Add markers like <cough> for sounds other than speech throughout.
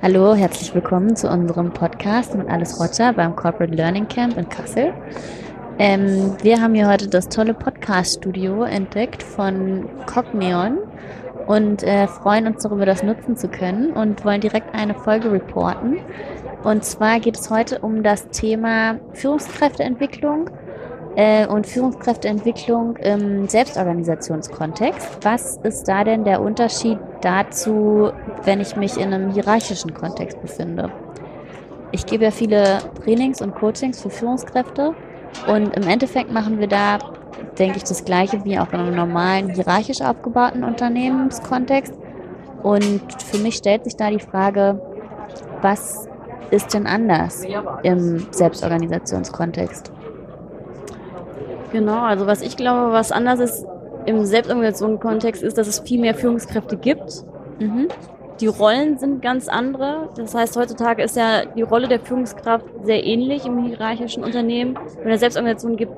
Hallo, herzlich willkommen zu unserem Podcast mit Alles Roger beim Corporate Learning Camp in Kassel. Ähm, wir haben hier heute das tolle Podcast-Studio entdeckt von Cogneon und äh, freuen uns darüber, das nutzen zu können und wollen direkt eine Folge reporten. Und zwar geht es heute um das Thema Führungskräfteentwicklung äh, und Führungskräfteentwicklung im Selbstorganisationskontext. Was ist da denn der Unterschied dazu, wenn ich mich in einem hierarchischen Kontext befinde? Ich gebe ja viele Trainings und Coachings für Führungskräfte und im Endeffekt machen wir da, denke ich, das Gleiche wie auch in einem normalen hierarchisch aufgebauten Unternehmenskontext. Und für mich stellt sich da die Frage, was ist denn anders im Selbstorganisationskontext? Genau, also was ich glaube, was anders ist im Selbstorganisationskontext, ist, dass es viel mehr Führungskräfte gibt. Mhm. Die Rollen sind ganz andere. Das heißt, heutzutage ist ja die Rolle der Führungskraft sehr ähnlich im hierarchischen Unternehmen. Wenn es Selbstorganisation gibt,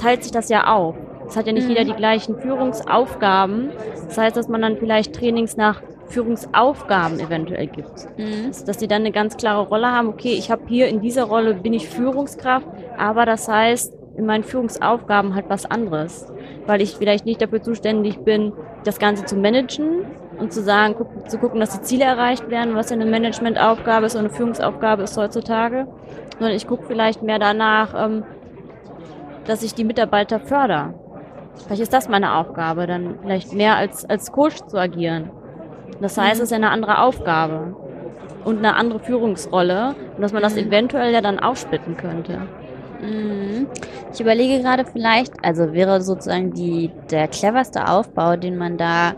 teilt sich das ja auf. Es hat ja nicht mhm. jeder die gleichen Führungsaufgaben. Das heißt, dass man dann vielleicht Trainings nach Führungsaufgaben eventuell gibt. Mhm. Dass, dass die dann eine ganz klare Rolle haben. Okay, ich habe hier in dieser Rolle bin ich Führungskraft, aber das heißt, in meinen Führungsaufgaben halt was anderes, weil ich vielleicht nicht dafür zuständig bin, das Ganze zu managen und zu sagen, guck, zu gucken, dass die Ziele erreicht werden, was ja eine Managementaufgabe ist und eine Führungsaufgabe ist heutzutage, sondern ich gucke vielleicht mehr danach, ähm, dass ich die Mitarbeiter fördere. Vielleicht ist das meine Aufgabe, dann vielleicht mehr als, als Coach zu agieren. Das heißt, mhm. es ist ja eine andere Aufgabe und eine andere Führungsrolle und dass man das mhm. eventuell ja dann aufsplitten könnte. Mhm. Ich überlege gerade vielleicht, also wäre sozusagen die, der cleverste Aufbau, den man da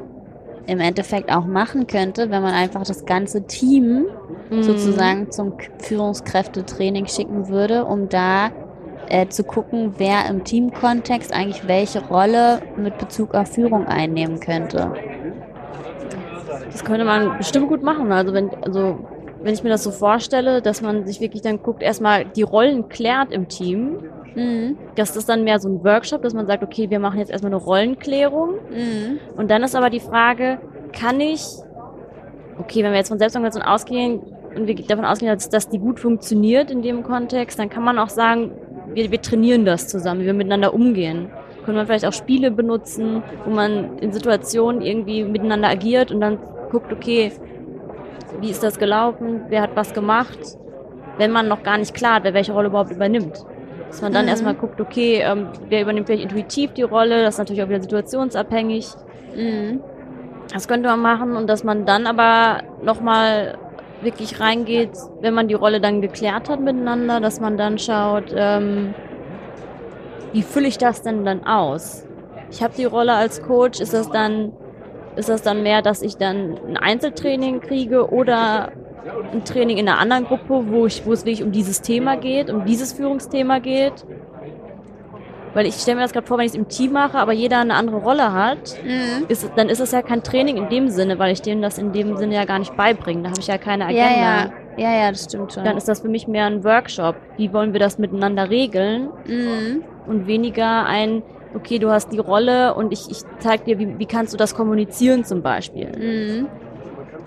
im Endeffekt auch machen könnte, wenn man einfach das ganze Team mhm. sozusagen zum Führungskräftetraining schicken würde, um da äh, zu gucken, wer im Teamkontext eigentlich welche Rolle mit Bezug auf Führung einnehmen könnte. Das könnte man bestimmt gut machen. Also wenn, also wenn ich mir das so vorstelle, dass man sich wirklich dann guckt, erstmal die Rollen klärt im Team. Mhm. Das ist dann mehr so ein Workshop, dass man sagt, okay, wir machen jetzt erstmal eine Rollenklärung. Mhm. Und dann ist aber die Frage, kann ich, okay, wenn wir jetzt von Selbstorganisation ausgehen und wir davon ausgehen, dass, dass die gut funktioniert in dem Kontext, dann kann man auch sagen, wir, wir trainieren das zusammen, wie wir miteinander umgehen. Können wir vielleicht auch Spiele benutzen, wo man in Situationen irgendwie miteinander agiert und dann guckt, okay, wie ist das gelaufen, wer hat was gemacht, wenn man noch gar nicht klar hat, wer welche Rolle überhaupt übernimmt. Dass man dann mhm. erstmal guckt, okay, ähm, wer übernimmt vielleicht intuitiv die Rolle, das ist natürlich auch wieder situationsabhängig. Mhm. Das könnte man machen und dass man dann aber nochmal wirklich reingeht, wenn man die Rolle dann geklärt hat miteinander, dass man dann schaut, ähm, wie fülle ich das denn dann aus? Ich habe die Rolle als Coach, ist das dann ist das dann mehr, dass ich dann ein Einzeltraining kriege oder ein Training in einer anderen Gruppe, wo, ich, wo es wirklich um dieses Thema geht, um dieses Führungsthema geht? Weil ich stelle mir das gerade vor, wenn ich es im Team mache, aber jeder eine andere Rolle hat, mhm. ist, dann ist es ja kein Training in dem Sinne, weil ich dem das in dem Sinne ja gar nicht beibringe. Da habe ich ja keine Agenda. Ja, ja. Ja, ja, das stimmt schon. Dann ist das für mich mehr ein Workshop. Wie wollen wir das miteinander regeln? Mhm. Und weniger ein, okay, du hast die Rolle und ich, ich zeige dir, wie, wie kannst du das kommunizieren zum Beispiel. Mhm.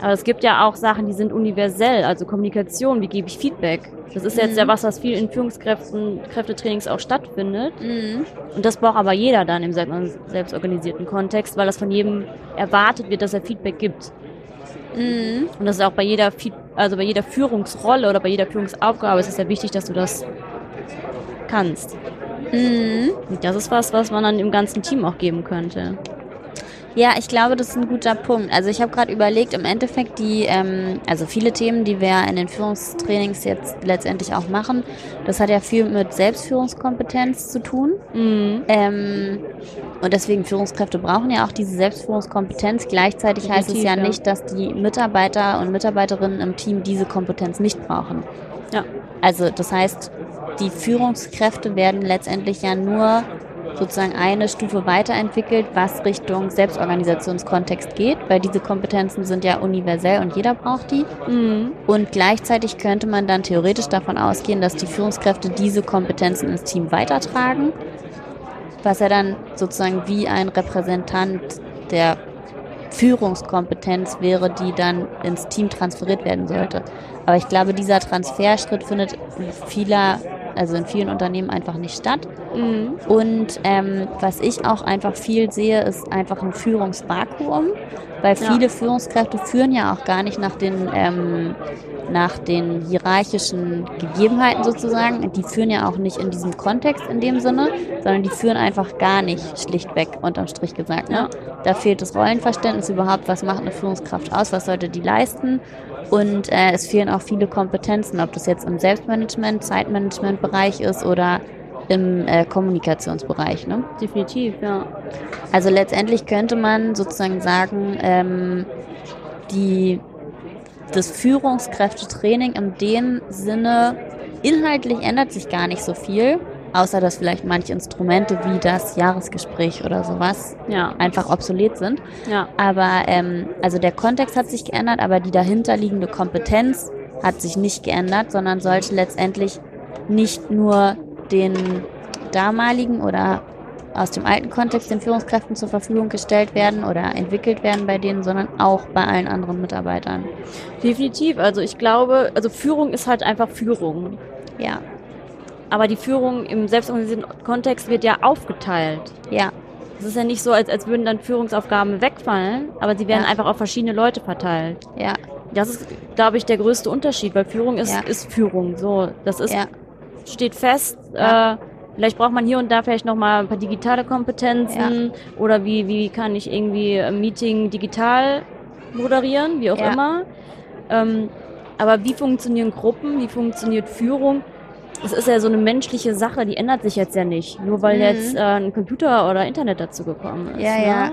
Aber es gibt ja auch Sachen, die sind universell, also Kommunikation, wie gebe ich Feedback. Das ist jetzt mhm. ja was, was viel in Führungskräften, Kräftetrainings auch stattfindet. Mhm. Und das braucht aber jeder dann im selbstorganisierten Kontext, weil das von jedem erwartet wird, dass er Feedback gibt. Mhm. Und das ist auch bei jeder, also bei jeder Führungsrolle oder bei jeder Führungsaufgabe ist es ja wichtig, dass du das kannst. Mhm. Das ist was, was man dann im ganzen Team auch geben könnte. Ja, ich glaube, das ist ein guter Punkt. Also ich habe gerade überlegt, im Endeffekt die, ähm, also viele Themen, die wir in den Führungstrainings jetzt letztendlich auch machen, das hat ja viel mit Selbstführungskompetenz zu tun. Mhm. Ähm, und deswegen Führungskräfte brauchen ja auch diese Selbstführungskompetenz. Gleichzeitig Definitiv, heißt es ja, ja nicht, dass die Mitarbeiter und Mitarbeiterinnen im Team diese Kompetenz nicht brauchen. Ja. Also das heißt, die Führungskräfte werden letztendlich ja nur sozusagen eine Stufe weiterentwickelt, was Richtung Selbstorganisationskontext geht, weil diese Kompetenzen sind ja universell und jeder braucht die. Mhm. Und gleichzeitig könnte man dann theoretisch davon ausgehen, dass die Führungskräfte diese Kompetenzen ins Team weitertragen, was ja dann sozusagen wie ein Repräsentant der Führungskompetenz wäre, die dann ins Team transferiert werden sollte. Aber ich glaube, dieser Transferschritt findet vieler also in vielen Unternehmen einfach nicht statt. Mhm. Und ähm, was ich auch einfach viel sehe, ist einfach ein Führungsvakuum, weil viele ja. Führungskräfte führen ja auch gar nicht nach den, ähm, nach den hierarchischen Gegebenheiten sozusagen. Die führen ja auch nicht in diesem Kontext in dem Sinne, sondern die führen einfach gar nicht, schlichtweg unterm Strich gesagt. Ne? Ja. Da fehlt das Rollenverständnis überhaupt, was macht eine Führungskraft aus, was sollte die leisten. Und äh, es fehlen auch viele Kompetenzen, ob das jetzt im Selbstmanagement, Zeitmanagement-Bereich ist oder im äh, Kommunikationsbereich. Ne? Definitiv, ja. Also letztendlich könnte man sozusagen sagen, ähm, die, das Führungskräftetraining in dem Sinne, inhaltlich ändert sich gar nicht so viel. Außer dass vielleicht manche Instrumente wie das Jahresgespräch oder sowas ja. einfach obsolet sind. Ja. Aber ähm, also der Kontext hat sich geändert, aber die dahinterliegende Kompetenz hat sich nicht geändert, sondern sollte letztendlich nicht nur den damaligen oder aus dem alten Kontext den Führungskräften zur Verfügung gestellt werden oder entwickelt werden bei denen, sondern auch bei allen anderen Mitarbeitern. Definitiv. Also ich glaube, also Führung ist halt einfach Führung. Ja. Aber die Führung im selbstorganisierten Kontext wird ja aufgeteilt. Ja. Es ist ja nicht so, als, als würden dann Führungsaufgaben wegfallen, aber sie werden ja. einfach auf verschiedene Leute verteilt. Ja. Das ist, glaube ich, der größte Unterschied, weil Führung ist, ja. ist Führung. So, das ist, ja. Steht fest. Ja. Äh, vielleicht braucht man hier und da vielleicht nochmal ein paar digitale Kompetenzen oder wie, wie kann ich irgendwie ein Meeting digital moderieren, wie auch immer. Ähm, aber wie funktionieren Gruppen, wie funktioniert Führung? es ist ja so eine menschliche Sache, die ändert sich jetzt ja nicht, nur weil mhm. jetzt äh, ein Computer oder Internet dazu gekommen ist. Ja, ne? ja.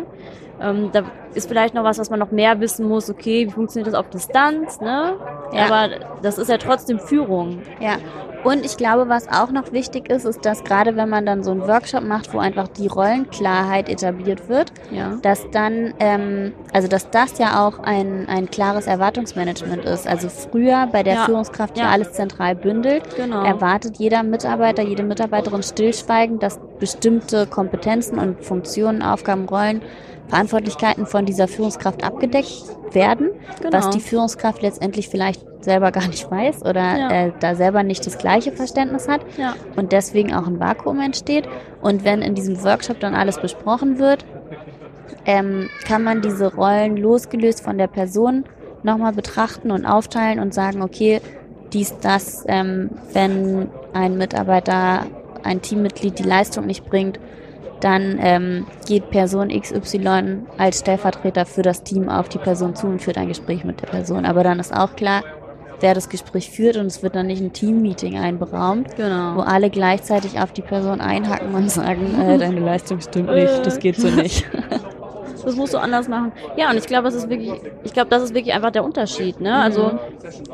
Ähm, da ist vielleicht noch was, was man noch mehr wissen muss. Okay, wie funktioniert das auf Distanz, ne? Ja. Aber das ist ja trotzdem Führung. Ja. Und ich glaube, was auch noch wichtig ist, ist, dass gerade wenn man dann so einen Workshop macht, wo einfach die Rollenklarheit etabliert wird, ja. dass dann, ähm, also dass das ja auch ein, ein klares Erwartungsmanagement ist. Also früher bei der ja. Führungskraft, die ja. alles zentral bündelt, genau. erwartet jeder Mitarbeiter, jede Mitarbeiterin stillschweigend, dass bestimmte Kompetenzen und Funktionen, Aufgaben, Rollen Verantwortlichkeiten von dieser Führungskraft abgedeckt werden, genau. was die Führungskraft letztendlich vielleicht selber gar nicht weiß oder ja. äh, da selber nicht das gleiche Verständnis hat ja. und deswegen auch ein Vakuum entsteht. Und wenn in diesem Workshop dann alles besprochen wird, ähm, kann man diese Rollen losgelöst von der Person nochmal betrachten und aufteilen und sagen, okay, dies, das, ähm, wenn ein Mitarbeiter, ein Teammitglied die Leistung nicht bringt, dann ähm, geht Person XY als Stellvertreter für das Team auf die Person zu und führt ein Gespräch mit der Person. Aber dann ist auch klar, wer das Gespräch führt und es wird dann nicht ein Team-Meeting einberaumt, genau. wo alle gleichzeitig auf die Person einhacken und sagen, äh, <laughs> deine Leistung stimmt nicht, das geht so nicht. <laughs> das musst du anders machen. Ja, und ich glaube, das ist wirklich, ich glaube, das ist wirklich einfach der Unterschied. Ne? Also mhm.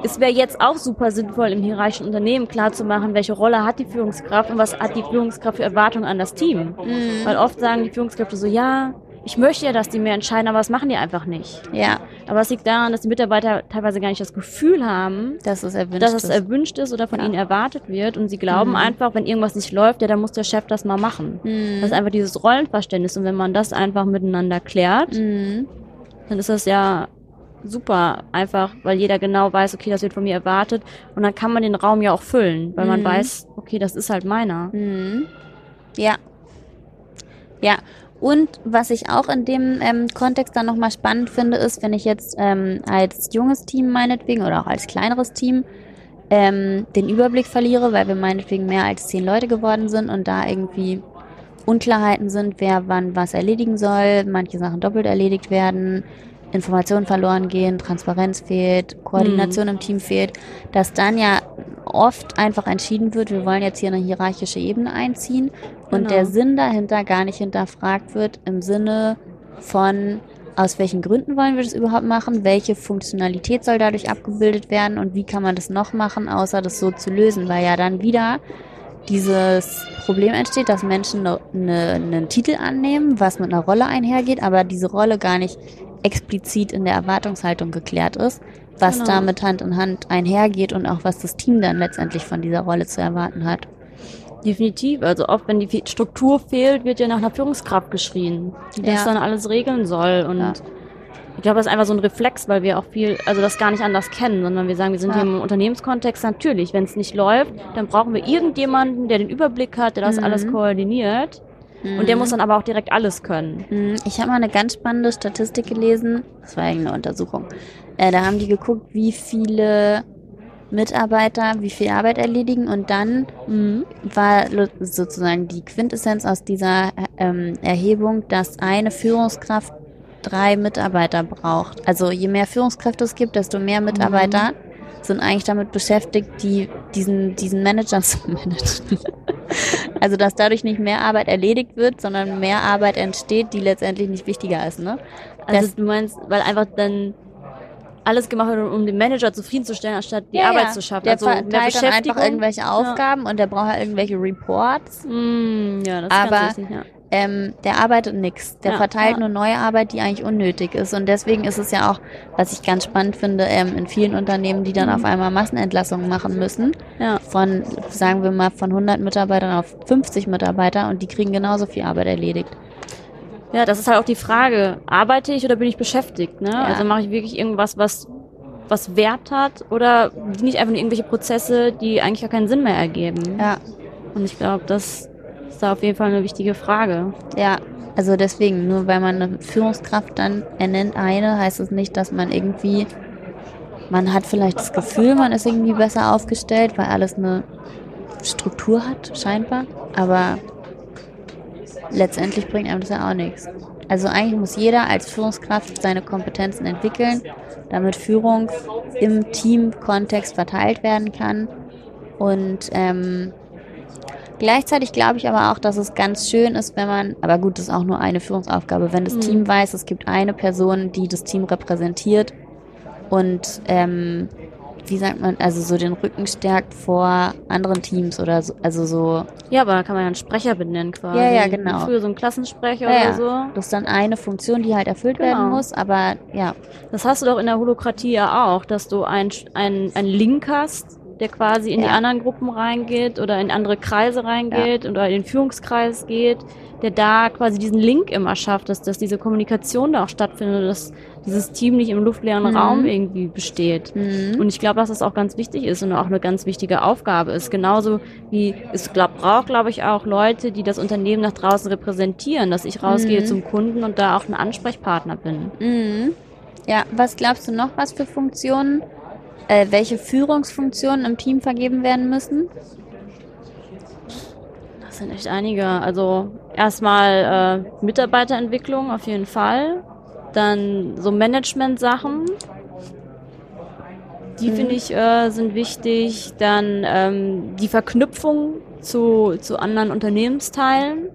es wäre jetzt auch super sinnvoll, im hierarchischen Unternehmen klarzumachen, welche Rolle hat die Führungskraft und was hat die Führungskraft für Erwartungen an das Team. Mhm. Weil oft sagen die Führungskräfte so, ja, ich möchte ja, dass die mehr entscheiden, aber das machen die einfach nicht. Ja. Aber es liegt daran, dass die Mitarbeiter teilweise gar nicht das Gefühl haben, dass es erwünscht, dass es erwünscht ist oder von ja. ihnen erwartet wird. Und sie glauben mhm. einfach, wenn irgendwas nicht läuft, ja, dann muss der Chef das mal machen. Mhm. Das ist einfach dieses Rollenverständnis. Und wenn man das einfach miteinander klärt, mhm. dann ist das ja super einfach, weil jeder genau weiß, okay, das wird von mir erwartet. Und dann kann man den Raum ja auch füllen, weil man mhm. weiß, okay, das ist halt meiner. Mhm. Ja. Ja, und was ich auch in dem ähm, Kontext dann nochmal spannend finde, ist, wenn ich jetzt ähm, als junges Team meinetwegen oder auch als kleineres Team ähm, den Überblick verliere, weil wir meinetwegen mehr als zehn Leute geworden sind und da irgendwie Unklarheiten sind, wer wann was erledigen soll, manche Sachen doppelt erledigt werden, Informationen verloren gehen, Transparenz fehlt, Koordination mhm. im Team fehlt, dass dann ja oft einfach entschieden wird, wir wollen jetzt hier eine hierarchische Ebene einziehen und genau. der Sinn dahinter gar nicht hinterfragt wird im Sinne von, aus welchen Gründen wollen wir das überhaupt machen, welche Funktionalität soll dadurch abgebildet werden und wie kann man das noch machen, außer das so zu lösen, weil ja dann wieder dieses Problem entsteht, dass Menschen ne, ne, einen Titel annehmen, was mit einer Rolle einhergeht, aber diese Rolle gar nicht explizit in der Erwartungshaltung geklärt ist, was genau. damit Hand in Hand einhergeht und auch was das Team dann letztendlich von dieser Rolle zu erwarten hat. Definitiv. Also oft, wenn die Struktur fehlt, wird ja nach einer Führungskraft geschrien, die ja. das dann alles regeln soll. Und ja. Ich glaube, das ist einfach so ein Reflex, weil wir auch viel, also das gar nicht anders kennen, sondern wir sagen, wir sind ja. hier im Unternehmenskontext. Natürlich, wenn es nicht läuft, dann brauchen wir irgendjemanden, der den Überblick hat, der das mhm. alles koordiniert. Mhm. Und der muss dann aber auch direkt alles können. Mhm. Ich habe mal eine ganz spannende Statistik gelesen. Das war irgendeine Untersuchung. Äh, da haben die geguckt, wie viele Mitarbeiter wie viel Arbeit erledigen und dann mhm. war sozusagen die Quintessenz aus dieser ähm, Erhebung, dass eine Führungskraft drei Mitarbeiter braucht. Also je mehr Führungskräfte es gibt, desto mehr Mitarbeiter mhm. sind eigentlich damit beschäftigt, die, diesen, diesen Manager <laughs> zu managen. Also dass dadurch nicht mehr Arbeit erledigt wird, sondern mehr Arbeit entsteht, die letztendlich nicht wichtiger ist. Ne? Also das, du meinst, weil einfach dann alles gemacht wird, um den Manager zufriedenzustellen, anstatt die ja, Arbeit ja. zu schaffen. Der also verteilt dann einfach irgendwelche Aufgaben ja. und der braucht halt irgendwelche Reports. Mm, ja, das Aber wichtig, ja. Ähm, der arbeitet nichts. Der verteilt nur neue Arbeit, die eigentlich unnötig ist. Und deswegen ist es ja auch, was ich ganz spannend finde, ähm, in vielen Unternehmen, die dann mhm. auf einmal Massenentlassungen machen müssen, von, sagen wir mal, von 100 Mitarbeitern auf 50 Mitarbeiter und die kriegen genauso viel Arbeit erledigt. Ja, das ist halt auch die Frage, arbeite ich oder bin ich beschäftigt? Ne? Ja. Also mache ich wirklich irgendwas, was, was Wert hat oder nicht einfach nur irgendwelche Prozesse, die eigentlich gar keinen Sinn mehr ergeben? Ja. Und ich glaube, das da auf jeden Fall eine wichtige Frage. Ja, also deswegen, nur weil man eine Führungskraft dann ernennt eine, heißt es nicht, dass man irgendwie, man hat vielleicht das Gefühl, man ist irgendwie besser aufgestellt, weil alles eine Struktur hat, scheinbar. Aber letztendlich bringt einem das ja auch nichts. Also eigentlich muss jeder als Führungskraft seine Kompetenzen entwickeln, damit Führung im Teamkontext verteilt werden kann. Und ähm, gleichzeitig glaube ich aber auch, dass es ganz schön ist, wenn man, aber gut, das ist auch nur eine Führungsaufgabe, wenn das mhm. Team weiß, es gibt eine Person, die das Team repräsentiert und ähm, wie sagt man, also so den Rücken stärkt vor anderen Teams oder so, also so. Ja, aber da kann man ja einen Sprecher benennen quasi. Ja, ja, genau. Früher so ein Klassensprecher ja, oder so. Das ist dann eine Funktion, die halt erfüllt genau. werden muss, aber ja. Das hast du doch in der Holokratie ja auch, dass du ein, ein, ein Link hast, der quasi in ja. die anderen Gruppen reingeht oder in andere Kreise reingeht ja. oder in den Führungskreis geht, der da quasi diesen Link immer schafft, dass, dass diese Kommunikation da auch stattfindet, dass dieses Team nicht im luftleeren mhm. Raum irgendwie besteht. Mhm. Und ich glaube, dass das auch ganz wichtig ist und auch eine ganz wichtige Aufgabe ist. Genauso wie es glaub, braucht, glaube ich, auch Leute, die das Unternehmen nach draußen repräsentieren, dass ich rausgehe mhm. zum Kunden und da auch ein Ansprechpartner bin. Mhm. Ja, was glaubst du noch, was für Funktionen, äh, welche Führungsfunktionen im Team vergeben werden müssen? Das sind echt einige. Also erstmal äh, Mitarbeiterentwicklung auf jeden Fall. Dann so Management-Sachen. Die mhm. finde ich äh, sind wichtig. Dann ähm, die Verknüpfung zu, zu anderen Unternehmensteilen,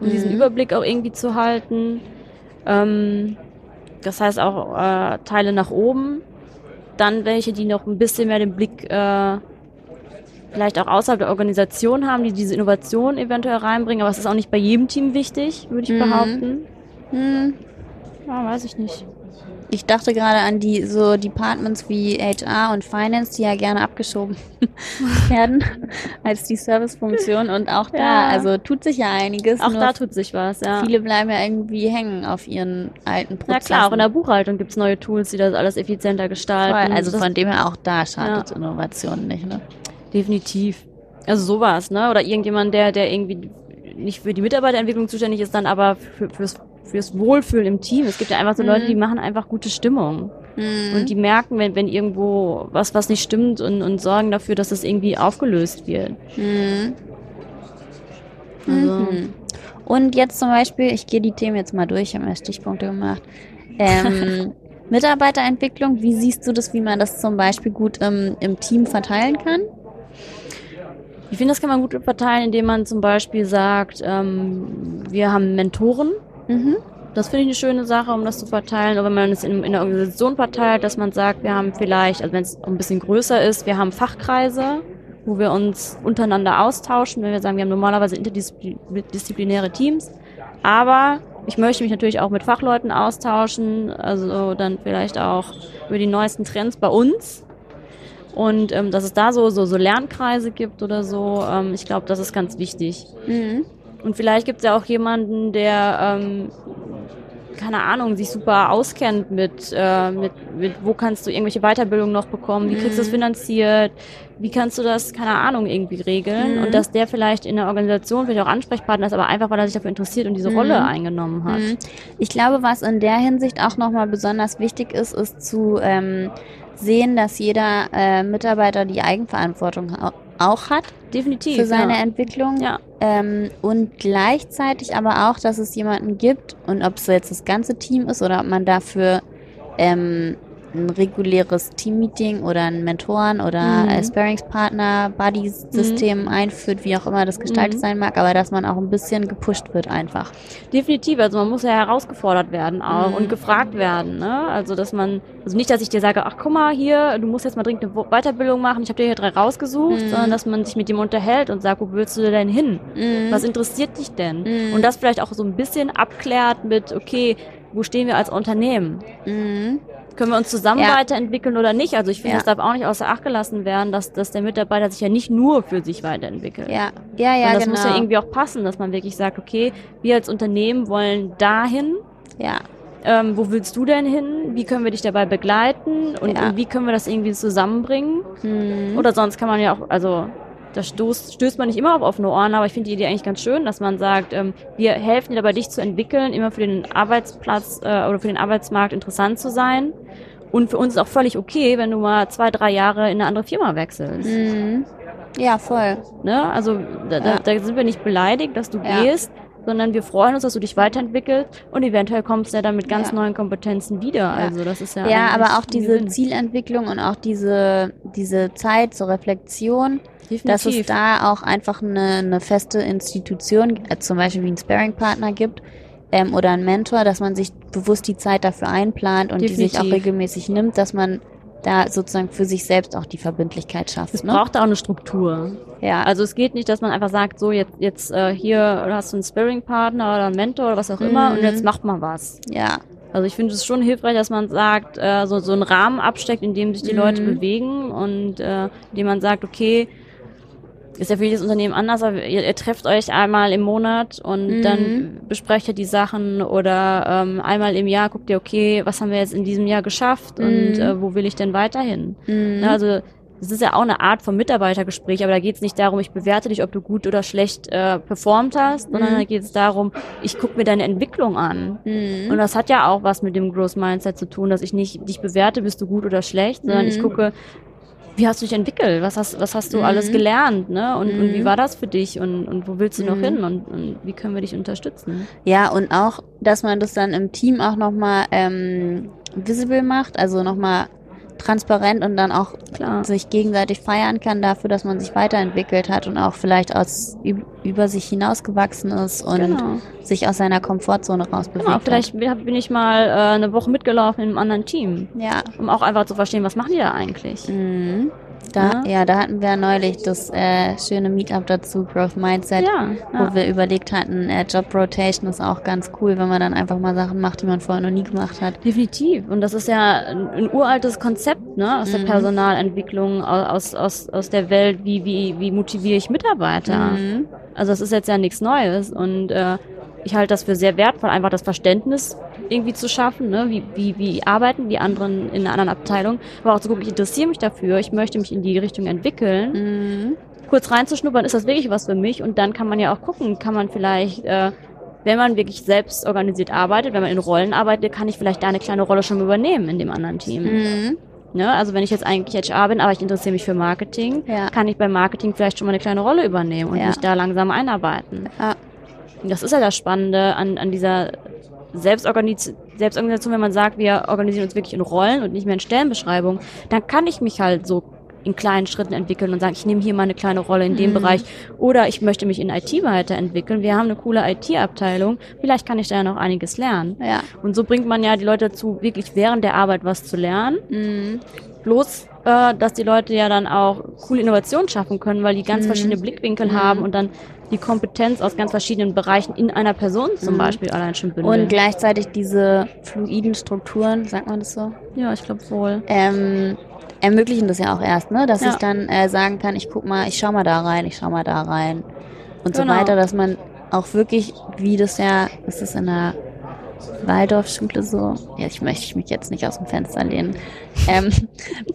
um mhm. diesen Überblick auch irgendwie zu halten. Ähm, das heißt auch äh, Teile nach oben. Dann welche, die noch ein bisschen mehr den Blick äh, vielleicht auch außerhalb der Organisation haben, die diese Innovation eventuell reinbringen. Aber es ist auch nicht bei jedem Team wichtig, würde ich mhm. behaupten. Mhm. Ja, weiß ich nicht. Ich dachte gerade an die so Departments wie HR und Finance, die ja gerne abgeschoben <laughs> werden als die Servicefunktion. Und auch da, ja. also tut sich ja einiges. Auch da tut sich was, ja. Viele bleiben ja irgendwie hängen auf ihren alten Prozessen. Ja klar, auch in der Buchhaltung gibt es neue Tools, die das alles effizienter gestalten. Voll. Also das von dem her auch da schadet ja. Innovation nicht, ne? Definitiv. Also sowas, ne? Oder irgendjemand, der, der irgendwie nicht für die Mitarbeiterentwicklung zuständig ist, dann aber für, fürs fürs Wohlfühlen im Team. Es gibt ja einfach so. Leute, die mhm. machen einfach gute Stimmung. Mhm. Und die merken, wenn, wenn irgendwo was, was nicht stimmt und, und sorgen dafür, dass das irgendwie aufgelöst wird. Mhm. Also. Mhm. Und jetzt zum Beispiel, ich gehe die Themen jetzt mal durch, ich habe mir Stichpunkte gemacht. Ähm, <laughs> Mitarbeiterentwicklung, wie siehst du das, wie man das zum Beispiel gut im, im Team verteilen kann? Ich finde, das kann man gut verteilen, indem man zum Beispiel sagt, ähm, wir haben Mentoren, Mhm. Das finde ich eine schöne Sache, um das zu verteilen. Aber wenn man es in, in der Organisation verteilt, dass man sagt, wir haben vielleicht, also wenn es ein bisschen größer ist, wir haben Fachkreise, wo wir uns untereinander austauschen, wenn wir sagen, wir haben normalerweise interdisziplinäre Teams. Aber ich möchte mich natürlich auch mit Fachleuten austauschen, also dann vielleicht auch über die neuesten Trends bei uns. Und ähm, dass es da so, so, so Lernkreise gibt oder so, ähm, ich glaube, das ist ganz wichtig. Mhm. Und vielleicht gibt es ja auch jemanden, der ähm, keine Ahnung, sich super auskennt mit, äh, mit, mit wo kannst du irgendwelche Weiterbildungen noch bekommen, wie kriegst du das Mhm. finanziert, wie kannst du das, keine Ahnung, irgendwie regeln Mhm. und dass der vielleicht in der Organisation vielleicht auch Ansprechpartner ist, aber einfach, weil er sich dafür interessiert und diese Mhm. Rolle eingenommen hat. Mhm. Ich glaube, was in der Hinsicht auch nochmal besonders wichtig ist, ist zu ähm, sehen, dass jeder äh, Mitarbeiter die Eigenverantwortung au- auch hat Definitiv. für seine ja. Entwicklung. Ja. Ähm, und gleichzeitig aber auch, dass es jemanden gibt, und ob es jetzt das ganze Team ist oder ob man dafür ähm, ein reguläres Teammeeting oder einen Mentoren oder Mhm. Sparringspartner, Buddy-System einführt, wie auch immer das gestaltet Mhm. sein mag, aber dass man auch ein bisschen gepusht wird einfach. Definitiv, also man muss ja herausgefordert werden auch Mhm. und gefragt werden, ne? Also dass man, also nicht, dass ich dir sage, ach guck mal hier, du musst jetzt mal dringend eine Weiterbildung machen, ich habe dir hier drei rausgesucht, Mhm. sondern dass man sich mit dem unterhält und sagt, wo willst du denn hin? Mhm. Was interessiert dich denn? Mhm. Und das vielleicht auch so ein bisschen abklärt mit, okay, wo stehen wir als Unternehmen? Mhm. Können wir uns zusammen Ja. weiterentwickeln oder nicht? Also ich finde, Ja. das darf auch nicht außer Acht gelassen werden, dass, dass der Mitarbeiter sich ja nicht nur für sich weiterentwickelt. Ja, ja, ja, und das genau. muss ja irgendwie auch passen, dass man wirklich sagt, okay, wir als Unternehmen wollen dahin. ja. Ähm, wo willst du denn hin? Wie können wir dich dabei begleiten? Und, Ja. und wie können wir das irgendwie zusammenbringen? Mhm. Oder sonst kann man ja auch, also da stoßt, stößt man nicht immer auf offene Ohren, aber ich finde die Idee eigentlich ganz schön, dass man sagt, ähm, wir helfen dir dabei, dich zu entwickeln, immer für den Arbeitsplatz äh, oder für den Arbeitsmarkt interessant zu sein. Und für uns ist auch völlig okay, wenn du mal zwei, drei Jahre in eine andere Firma wechselst. Mhm. Ja, voll. Ne? Also da, Ja. da sind wir nicht beleidigt, dass du Ja. gehst, sondern wir freuen uns, dass du dich weiterentwickelst und eventuell kommst du ja dann mit ganz Ja. neuen Kompetenzen wieder. Also das ist ja Ja, aber auch diese. Zielentwicklung und auch diese, diese Zeit zur Reflexion, dass es Definitiv. da auch einfach eine, eine feste Institution, äh, zum Beispiel wie ein Sparringpartner gibt ähm, oder ein Mentor, dass man sich bewusst die Zeit dafür einplant und die sich auch Definitiv. regelmäßig nimmt, dass man da sozusagen für sich selbst auch die Verbindlichkeit schafft. es Ne? braucht auch eine Struktur. Ja, Also es geht nicht, dass man einfach sagt, so jetzt jetzt äh, hier hast du einen Sparring-Partner oder einen Mentor oder was auch immer Mhm. und jetzt macht mal was. ja, Also ich finde es schon hilfreich, dass man sagt, äh, so, so einen Rahmen absteckt, in dem sich die Mhm. Leute bewegen und äh, in dem man sagt, okay, ist ja für jedes Unternehmen anders, aber ihr, ihr trefft euch einmal im Monat und Mhm. dann besprecht ihr die Sachen oder ähm, einmal im Jahr guckt ihr, okay, was haben wir jetzt in diesem Jahr geschafft und Mhm. äh, wo will ich denn weiterhin? Mhm. Also es ist ja auch eine Art von Mitarbeitergespräch, aber da geht es nicht darum, ich bewerte dich, ob du gut oder schlecht äh, performt hast, sondern Mhm. da geht es darum, ich gucke mir deine Entwicklung an. Mhm. Und das hat ja auch was mit dem Growth Mindset zu tun, dass ich nicht dich bewerte, bist du gut oder schlecht, sondern ich Mhm. gucke, wie hast du dich entwickelt? Was hast, was hast du Mhm. alles gelernt? Ne? Und, und wie Mhm. war das für dich? Und, und wo willst du noch Mhm. hin? Und, und wie können wir dich unterstützen? Ja, und auch, dass man das dann im Team auch nochmal ähm, visible macht, also nochmal transparent und dann auch Klar. sich gegenseitig feiern kann dafür, dass man sich weiterentwickelt hat und auch vielleicht aus üb- über sich hinausgewachsen ist und Genau. sich aus seiner Komfortzone rausbewegt genau. Vielleicht bin ich mal äh, eine Woche mitgelaufen in einem anderen Team, hat. Ja. um auch einfach zu verstehen, was machen die da eigentlich? Mhm. Da, ja, da hatten wir neulich das äh, schöne Meetup dazu, Growth Mindset, Ja, wo ja. wir überlegt hatten, äh, Job Rotation ist auch ganz cool, wenn man dann einfach mal Sachen macht, die man vorher noch nie gemacht hat. Definitiv. Und das ist ja ein, ein uraltes Konzept, ne, aus der Mhm. Personalentwicklung, au- aus, aus, aus der Welt, wie, wie, wie motiviere ich Mitarbeiter? Mhm. Also das ist jetzt ja nichts Neues und äh, ich halte das für sehr wertvoll, einfach das Verständnis irgendwie zu schaffen, ne? wie, wie, wie arbeiten die anderen in einer anderen Abteilung, aber auch zu gucken, ich interessiere mich dafür, ich möchte mich in die Richtung entwickeln. Mhm. Kurz reinzuschnuppern, ist das wirklich was für mich? Und dann kann man ja auch gucken, kann man vielleicht, äh, wenn man wirklich selbst organisiert arbeitet, wenn man in Rollen arbeitet, kann ich vielleicht da eine kleine Rolle schon übernehmen in dem anderen Team. Mhm. Ne? Also wenn ich jetzt eigentlich HR bin, aber ich interessiere mich für Marketing, Ja. kann ich beim Marketing vielleicht schon mal eine kleine Rolle übernehmen und Ja. mich da langsam einarbeiten. Ja. Das ist ja das Spannende an, an dieser Selbstorganis Selbstorganisation, wenn man sagt, wir organisieren uns wirklich in Rollen und nicht mehr in Stellenbeschreibungen, dann kann ich mich halt so in kleinen Schritten entwickeln und sagen, ich nehme hier mal eine kleine Rolle in dem Mhm. Bereich oder ich möchte mich in IT weiterentwickeln. Wir haben eine coole IT-Abteilung, vielleicht kann ich da ja noch einiges lernen. Ja. Und so bringt man ja die Leute dazu, wirklich während der Arbeit was zu lernen. Mhm. Bloß, äh, dass die Leute ja dann auch coole Innovationen schaffen können, weil die ganz Mhm. verschiedene Blickwinkel Mhm. haben und dann die Kompetenz aus ganz verschiedenen Bereichen in einer Person zum Mhm. Beispiel allein schon bündeln. Und gleichzeitig diese fluiden Strukturen, sagt man das so, ja, ich glaube wohl. ähm, ermöglichen das ja auch erst, ne? Dass Ja. ich dann äh, sagen kann, ich guck mal, ich schau mal da rein, ich schau mal da rein und Genau. so weiter, dass man auch wirklich, wie das ja, das ist in der Waldorfschule so, ja, ich möchte mich jetzt nicht aus dem Fenster lehnen, ähm,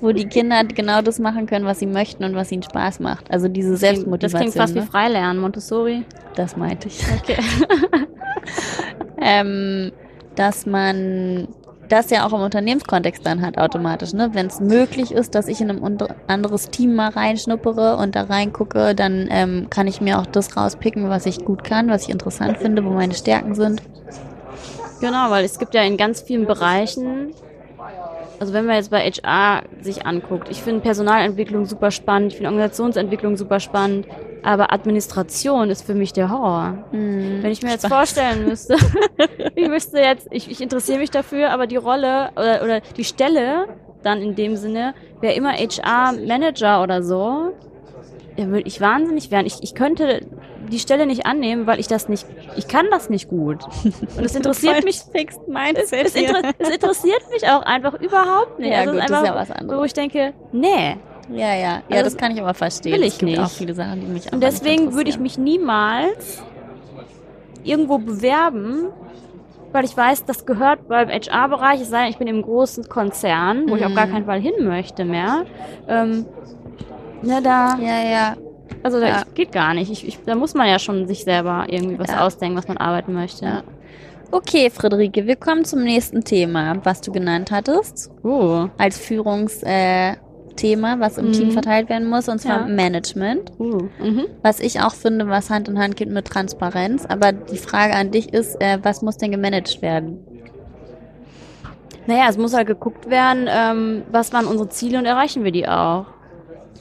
wo die Kinder genau das machen können, was sie möchten und was ihnen Spaß macht. Also diese Selbstmotivation. Das klingt fast ne? wie Freilernen, Montessori. Das meinte ich. Okay. <laughs> ähm, dass man das ja auch im Unternehmenskontext dann hat automatisch. Ne? Wenn es möglich ist, dass ich in ein anderes Team mal reinschnuppere und da reingucke, dann ähm, kann ich mir auch das rauspicken, was ich gut kann, was ich interessant finde, wo meine Stärken sind. Genau, weil es gibt ja in ganz vielen Bereichen also wenn man jetzt bei HR sich anguckt, ich finde Personalentwicklung super spannend, ich finde Organisationsentwicklung super spannend, aber Administration ist für mich der Horror. Mhm. Wenn ich mir jetzt vorstellen müsste, <laughs> ich müsste jetzt, ich, ich interessiere mich dafür, aber die Rolle oder, oder die Stelle dann in dem Sinne wäre immer HR-Manager oder so, ja, würde ich wahnsinnig werden. Ich, ich könnte die Stelle nicht annehmen, weil ich das nicht, ich kann das nicht gut. Und es <laughs> interessiert mich, es, es, inter, es, interessiert mich auch einfach überhaupt nicht. Ja, also gut, einfach, das ist ja was anderes. Wo ich denke, nee. Ja, ja, ja, Also das kann ich aber verstehen. will es ich gibt nicht. auch viele Sachen, die mich Und deswegen würde ich mich niemals irgendwo bewerben, weil ich weiß, das gehört beim HR-Bereich, es sei denn, ich bin im großen Konzern, wo ich auf Mhm. gar keinen Fall hin möchte mehr. Ähm, ne, da, Ja, ja. Also da Ja. geht gar nicht. Ich, ich, da muss man ja schon sich selber irgendwie was Ja. ausdenken, was man arbeiten möchte. Ja. Okay, Friederike, wir kommen zum nächsten Thema, was du genannt hattest, Uh, als Führungsthema, äh, was im Mhm. Team verteilt werden muss, und zwar Ja. Management. uh, mhm. Was ich auch finde, was Hand in Hand geht mit Transparenz. Aber die Frage an dich ist, äh, was muss denn gemanagt werden? Naja, es muss halt geguckt werden, ähm, was waren unsere Ziele und erreichen wir die auch.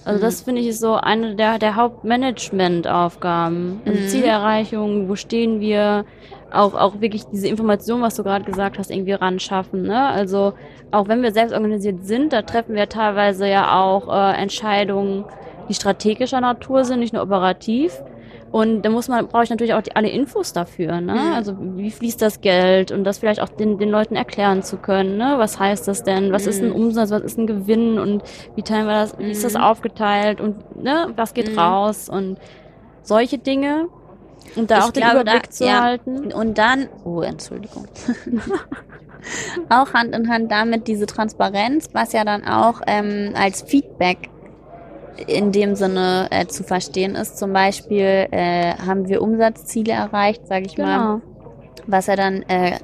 Also das finde ich ist so eine der, der Hauptmanagement-Aufgaben. Also Mhm. Zielerreichung, wo stehen wir, auch, auch wirklich diese Information, was du gerade gesagt hast, irgendwie ran schaffen. Ne? Also auch wenn wir selbst organisiert sind, da treffen wir teilweise ja auch äh, Entscheidungen, die strategischer Natur sind, nicht nur operativ. Und da muss man, brauche ich natürlich auch die, alle Infos dafür, ne? Mhm. Also wie fließt das Geld und das vielleicht auch den, den Leuten erklären zu können, ne? Was heißt das denn? Was ist ein Mhm. Umsatz, was ist ein Gewinn und wie teilen wir das, wie ist das Mhm. aufgeteilt und ne, was geht Mhm. raus und solche Dinge. Und da Ich auch den glaube, Überblick da- zu ja. halten. Und dann, oh, Entschuldigung. <laughs> auch Hand in Hand damit diese Transparenz, was ja dann auch ähm, als Feedback in dem Sinne äh, zu verstehen ist. Zum Beispiel äh, haben wir Umsatzziele erreicht, sage ich mal, Genau. was ja dann äh,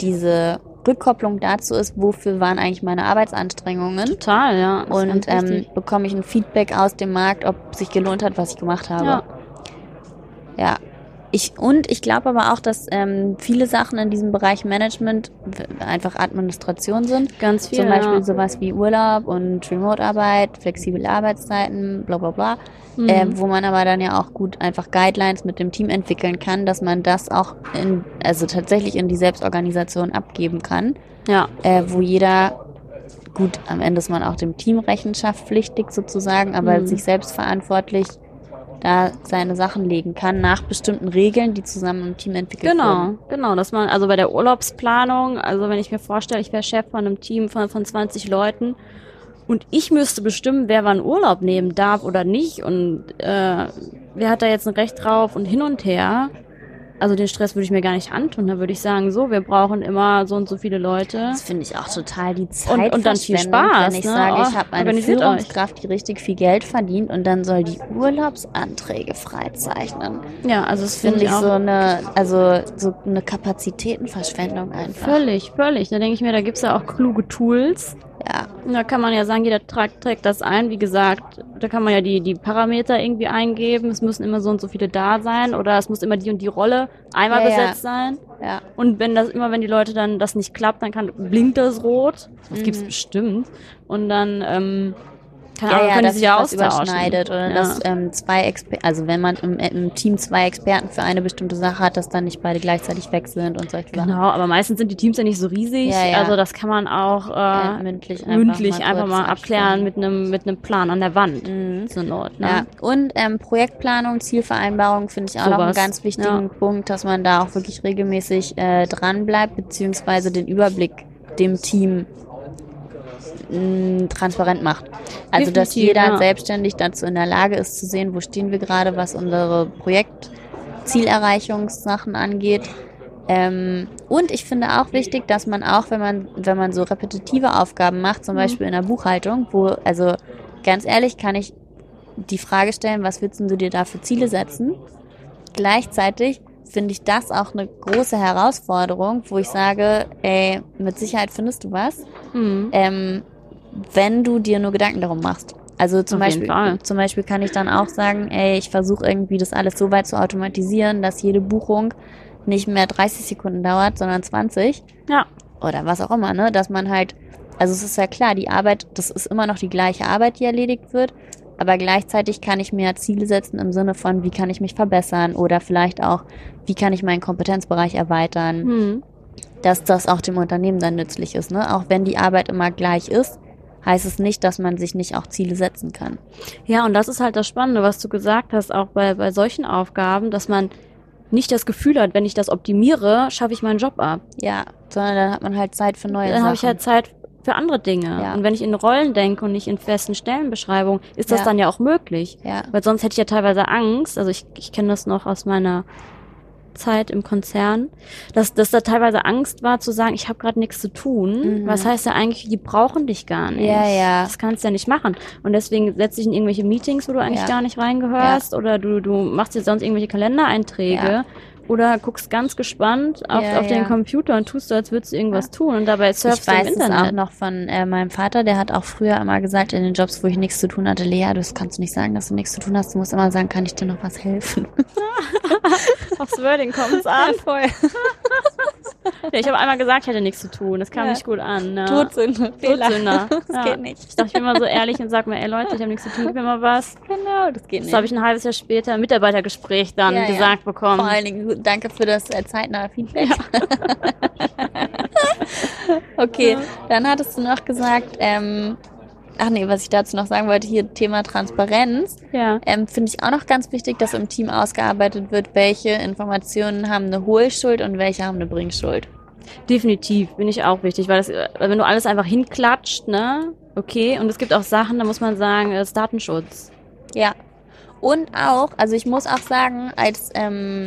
diese Rückkopplung dazu ist, wofür waren eigentlich meine Arbeitsanstrengungen Total, ja. Und ähm, bekomme ich ein Feedback aus dem Markt, ob sich gelohnt hat, was ich gemacht habe. Ja. Ja. Ich, und ich glaube aber auch, dass ähm, viele Sachen in diesem Bereich Management einfach Administration sind. ganz viel. Zum Beispiel ja. sowas wie Urlaub und Remote-Arbeit, flexible Arbeitszeiten, bla bla bla. Mhm. Äh, wo man aber dann ja auch gut einfach Guidelines mit dem Team entwickeln kann, dass man das auch in, also tatsächlich in die Selbstorganisation abgeben kann, ja. äh, wo jeder, gut, am Ende ist man auch dem Team rechenschaftspflichtig sozusagen, aber Mhm. sich selbst verantwortlich da seine Sachen legen kann nach bestimmten Regeln, die zusammen im Team entwickelt Genau, wurden. genau, dass man, also bei der Urlaubsplanung, also wenn ich mir vorstelle, ich wäre Chef von einem Team von, von 20 Leuten und ich müsste bestimmen, wer wann Urlaub nehmen darf oder nicht und äh, wer hat da jetzt ein Recht drauf und hin und her. Also den Stress würde ich mir gar nicht antun. Da würde ich sagen, so, wir brauchen immer so und so viele Leute. Das finde ich auch total die Und- Zeit und dann viel Spaß, wenn ich ne? sage, Oh, ich habe eine organisiert euch. Führungskraft, die richtig viel Geld verdient und dann soll die Urlaubsanträge freizeichnen. Ja, also das finde ich auch so eine, also so eine Kapazitätenverschwendung einfach. völlig, völlig. Da denke ich mir, da gibt's ja auch kluge Tools. Ja, Und Da kann man ja sagen, jeder trägt, trägt das ein. Wie gesagt, da kann man ja die, die Parameter irgendwie eingeben. Es müssen immer so und so viele da sein oder es muss immer die und die Rolle einmal Ja, ja. besetzt sein. ja. Und wenn das immer, wenn die Leute dann das nicht klappt, dann kann, blinkt das rot. Das Mhm. gibt's bestimmt. Und dann ähm, kann, Ja, ja, dass sich was austauschen. überschneidet oder ja. dass ähm, zwei Exper also wenn man im, im Team zwei Experten für eine bestimmte Sache hat, dass dann nicht beide gleichzeitig weg sind und solche Sachen. Genau, aber meistens sind die Teams ja nicht so riesig. Ja, ja. Also das kann man auch äh, mündlich einfach mündlich mal einfach mal abklären mit einem mit einem Plan an der Wand. Mhm. Zur Not, ne? Ja, und ähm, Projektplanung, Zielvereinbarung finde ich auch noch einen Sowas, ganz wichtigen Punkt, dass man da auch wirklich regelmäßig äh, dran bleibt, beziehungsweise den Überblick dem Team mh, transparent macht. Also dass Definitiv, jeder ja. selbstständig dazu in der Lage ist zu sehen, wo stehen wir gerade, was unsere Projektzielerreichungssachen angeht. Ähm, und ich finde auch wichtig, dass man auch, wenn man, wenn man so repetitive Aufgaben macht, zum mhm. Beispiel in der Buchhaltung, wo, also ganz ehrlich, kann ich die Frage stellen, was willst du dir da für Ziele setzen? Gleichzeitig finde ich das auch eine große Herausforderung, wo ich sage, ey, mit Sicherheit findest du was, mhm. ähm, wenn du dir nur Gedanken darum machst. Also zum Beispiel, zum Beispiel kann ich dann auch sagen, ey, ich versuche irgendwie das alles so weit zu automatisieren, dass jede Buchung nicht mehr 30 Sekunden dauert, sondern 20. Ja. Oder was auch immer, ne? Dass man halt, also es ist ja klar, die Arbeit, das ist immer noch die gleiche Arbeit, die erledigt wird, aber gleichzeitig kann ich mir Ziele setzen im Sinne von, wie kann ich mich verbessern oder vielleicht auch, wie kann ich meinen Kompetenzbereich erweitern, hm. dass das auch dem Unternehmen dann nützlich ist. Ne? Auch wenn die Arbeit immer gleich ist, heißt es nicht, dass man sich nicht auch Ziele setzen kann. Ja, und das ist halt das Spannende, was du gesagt hast, auch bei, bei solchen Aufgaben, dass man nicht das Gefühl hat, wenn ich das optimiere, schaffe ich meinen Job ab. Ja, sondern dann hat man halt Zeit für neue dann Sachen. Dann habe ich halt Zeit für andere Dinge. Ja. Und wenn ich in Rollen denke und nicht in festen Stellenbeschreibungen, ist das ja. dann ja auch möglich. Ja. Weil sonst hätte ich ja teilweise Angst, also ich, ich kenne das noch aus meiner Zeit im Konzern, dass, dass da teilweise Angst war zu sagen, ich habe gerade nichts zu tun. Mhm. Was heißt ja eigentlich, die brauchen dich gar nicht. Ja, ja. Das kannst du ja nicht machen. Und deswegen setz dich in irgendwelche Meetings, wo du eigentlich ja. gar nicht reingehörst, ja. oder du, du machst dir sonst irgendwelche Kalendereinträge. Ja oder guckst ganz gespannt auf, ja, auf ja. den Computer und tust so, als würdest du irgendwas ja. tun und dabei surfst ich du im Internet. Ich weiß es auch noch von äh, meinem Vater, der hat auch früher immer gesagt, in den Jobs, wo ich nichts zu tun hatte, Lea, du kannst nicht sagen, dass du nichts zu tun hast, du musst immer sagen, kann ich dir noch was helfen? <laughs> Aufs Wording kommt's an. <laughs> voll. <laughs> ja, ich habe einmal gesagt, ich hätte nichts zu tun. Das kam ja. nicht gut an. Ne? Todsünder. Todsünder. <laughs> Das ja. geht nicht. Ich dachte, ich bin immer so ehrlich und sag mir, ey Leute, ich habe nichts zu tun, gib mir mal was. Genau, das geht nicht. Das habe ich ein halbes Jahr später im Mitarbeitergespräch dann ja, gesagt bekommen. Vor allen Dingen, danke für das äh, zeitnahe Feedback. <laughs> okay, dann hattest du noch gesagt, ähm, ach nee, was ich dazu noch sagen wollte, hier Thema Transparenz. Ja. Ähm, Finde ich auch noch ganz wichtig, dass im Team ausgearbeitet wird, welche Informationen haben eine Hohlschuld und welche haben eine Bringschuld. Definitiv, bin ich auch wichtig, weil, das, wenn du alles einfach hinklatscht, ne, okay, und es gibt auch Sachen, da muss man sagen, es ist Datenschutz. Ja. Und auch, also ich muss auch sagen, als ähm,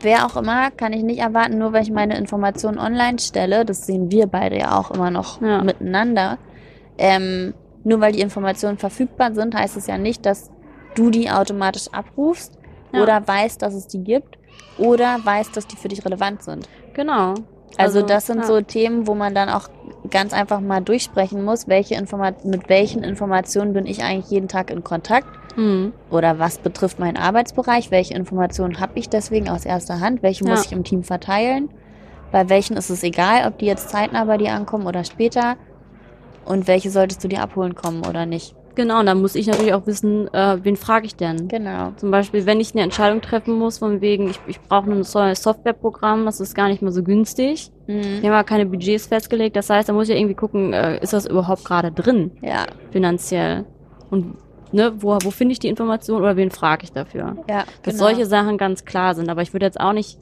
wer auch immer, kann ich nicht erwarten, nur weil ich meine Informationen online stelle, das sehen wir beide ja auch immer noch ja. miteinander, ähm, nur weil die Informationen verfügbar sind, heißt es ja nicht, dass du die automatisch abrufst ja. oder weißt, dass es die gibt oder weißt, dass die für dich relevant sind. Genau. Also, also das sind ja. so Themen, wo man dann auch ganz einfach mal durchsprechen muss, welche Informat mit welchen Informationen bin ich eigentlich jeden Tag in Kontakt mhm. oder was betrifft meinen Arbeitsbereich, welche Informationen habe ich deswegen aus erster Hand, welche ja. muss ich im Team verteilen, bei welchen ist es egal, ob die jetzt zeitnah bei dir ankommen oder später und welche solltest du dir abholen kommen oder nicht. Genau, und dann muss ich natürlich auch wissen, äh, wen frage ich denn? Genau. Zum Beispiel, wenn ich eine Entscheidung treffen muss, von wegen, ich, ich brauche ein Softwareprogramm, das ist gar nicht mehr so günstig. Mhm. Wir haben ja keine Budgets festgelegt, das heißt, da muss ich ja irgendwie gucken, äh, ist das überhaupt gerade drin? Ja. Finanziell. Und ne, wo, wo finde ich die Information oder wen frage ich dafür? Ja. Dass genau. solche Sachen ganz klar sind. Aber ich würde jetzt auch nicht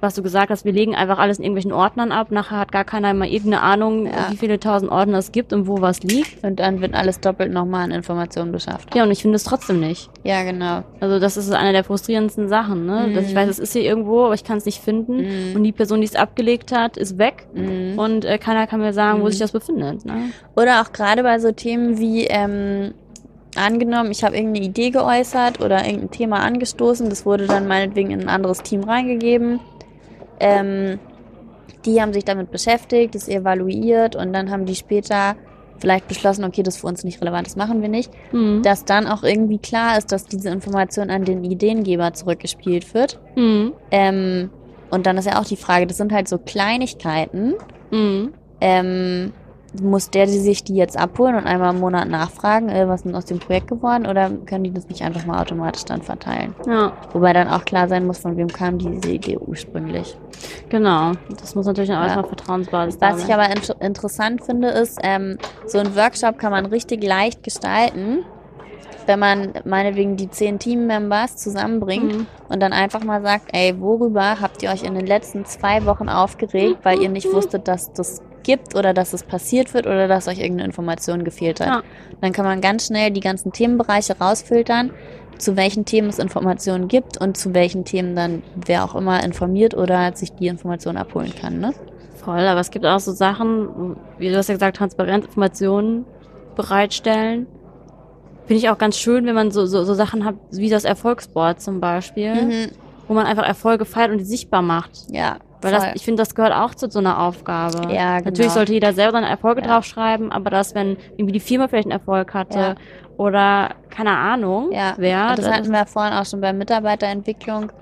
was du gesagt hast, wir legen einfach alles in irgendwelchen Ordnern ab. Nachher hat gar keiner mal irgendeine Ahnung, ja. wie viele tausend Ordner es gibt und wo was liegt. Und dann wird alles doppelt nochmal an Informationen beschafft. Ja, und ich finde es trotzdem nicht. Ja, genau. Also das ist eine der frustrierendsten Sachen, ne? Mhm. Dass ich weiß, es ist hier irgendwo, aber ich kann es nicht finden. Mhm. Und die Person, die es abgelegt hat, ist weg. Mhm. Und äh, keiner kann mir sagen, wo mhm. sich das befindet. Ne? Oder auch gerade bei so Themen wie ähm, angenommen, ich habe irgendeine Idee geäußert oder irgendein Thema angestoßen, das wurde dann meinetwegen in ein anderes Team reingegeben ähm, die haben sich damit beschäftigt, es evaluiert und dann haben die später vielleicht beschlossen, okay, das ist für uns nicht relevant, das machen wir nicht. Mhm. Dass dann auch irgendwie klar ist, dass diese Information an den Ideengeber zurückgespielt wird. Mhm. Ähm, und dann ist ja auch die Frage, das sind halt so Kleinigkeiten. Mhm. Ähm, muss der sich die jetzt abholen und einmal im Monat nachfragen, äh, was ist denn aus dem Projekt geworden, oder können die das nicht einfach mal automatisch dann verteilen? Ja. Wobei dann auch klar sein muss, von wem kam diese Idee ursprünglich. Genau, das muss natürlich auch ja. erstmal Vertrauensbasis sein. Was ich aber in interessant finde, ist, ähm, so ein Workshop kann man richtig leicht gestalten, wenn man meinetwegen die zehn Teammembers zusammenbringt mhm. und dann einfach mal sagt, ey, worüber habt ihr euch in den letzten zwei Wochen aufgeregt, weil ihr nicht <laughs> wusstet, dass das gibt oder dass es passiert wird oder dass euch irgendeine Information gefehlt hat. Ja. Dann kann man ganz schnell die ganzen Themenbereiche rausfiltern, zu welchen Themen es Informationen gibt und zu welchen Themen dann wer auch immer informiert oder sich die Informationen abholen kann. Ne? Voll, aber es gibt auch so Sachen, wie du hast ja gesagt, Transparenz, Informationen bereitstellen. Finde ich auch ganz schön, wenn man so, so, so Sachen hat, wie das Erfolgsboard zum Beispiel, mhm. wo man einfach Erfolge feiert und die sichtbar macht. Ja. Weil das, ich finde, das gehört auch zu so einer Aufgabe. Ja, genau. Natürlich sollte jeder selber seine Erfolge ja. draufschreiben, aber dass, wenn irgendwie die Firma vielleicht einen Erfolg hatte ja. oder keine Ahnung, ja. wer. Das, das hatten wir vorhin auch schon bei Mitarbeiterentwicklung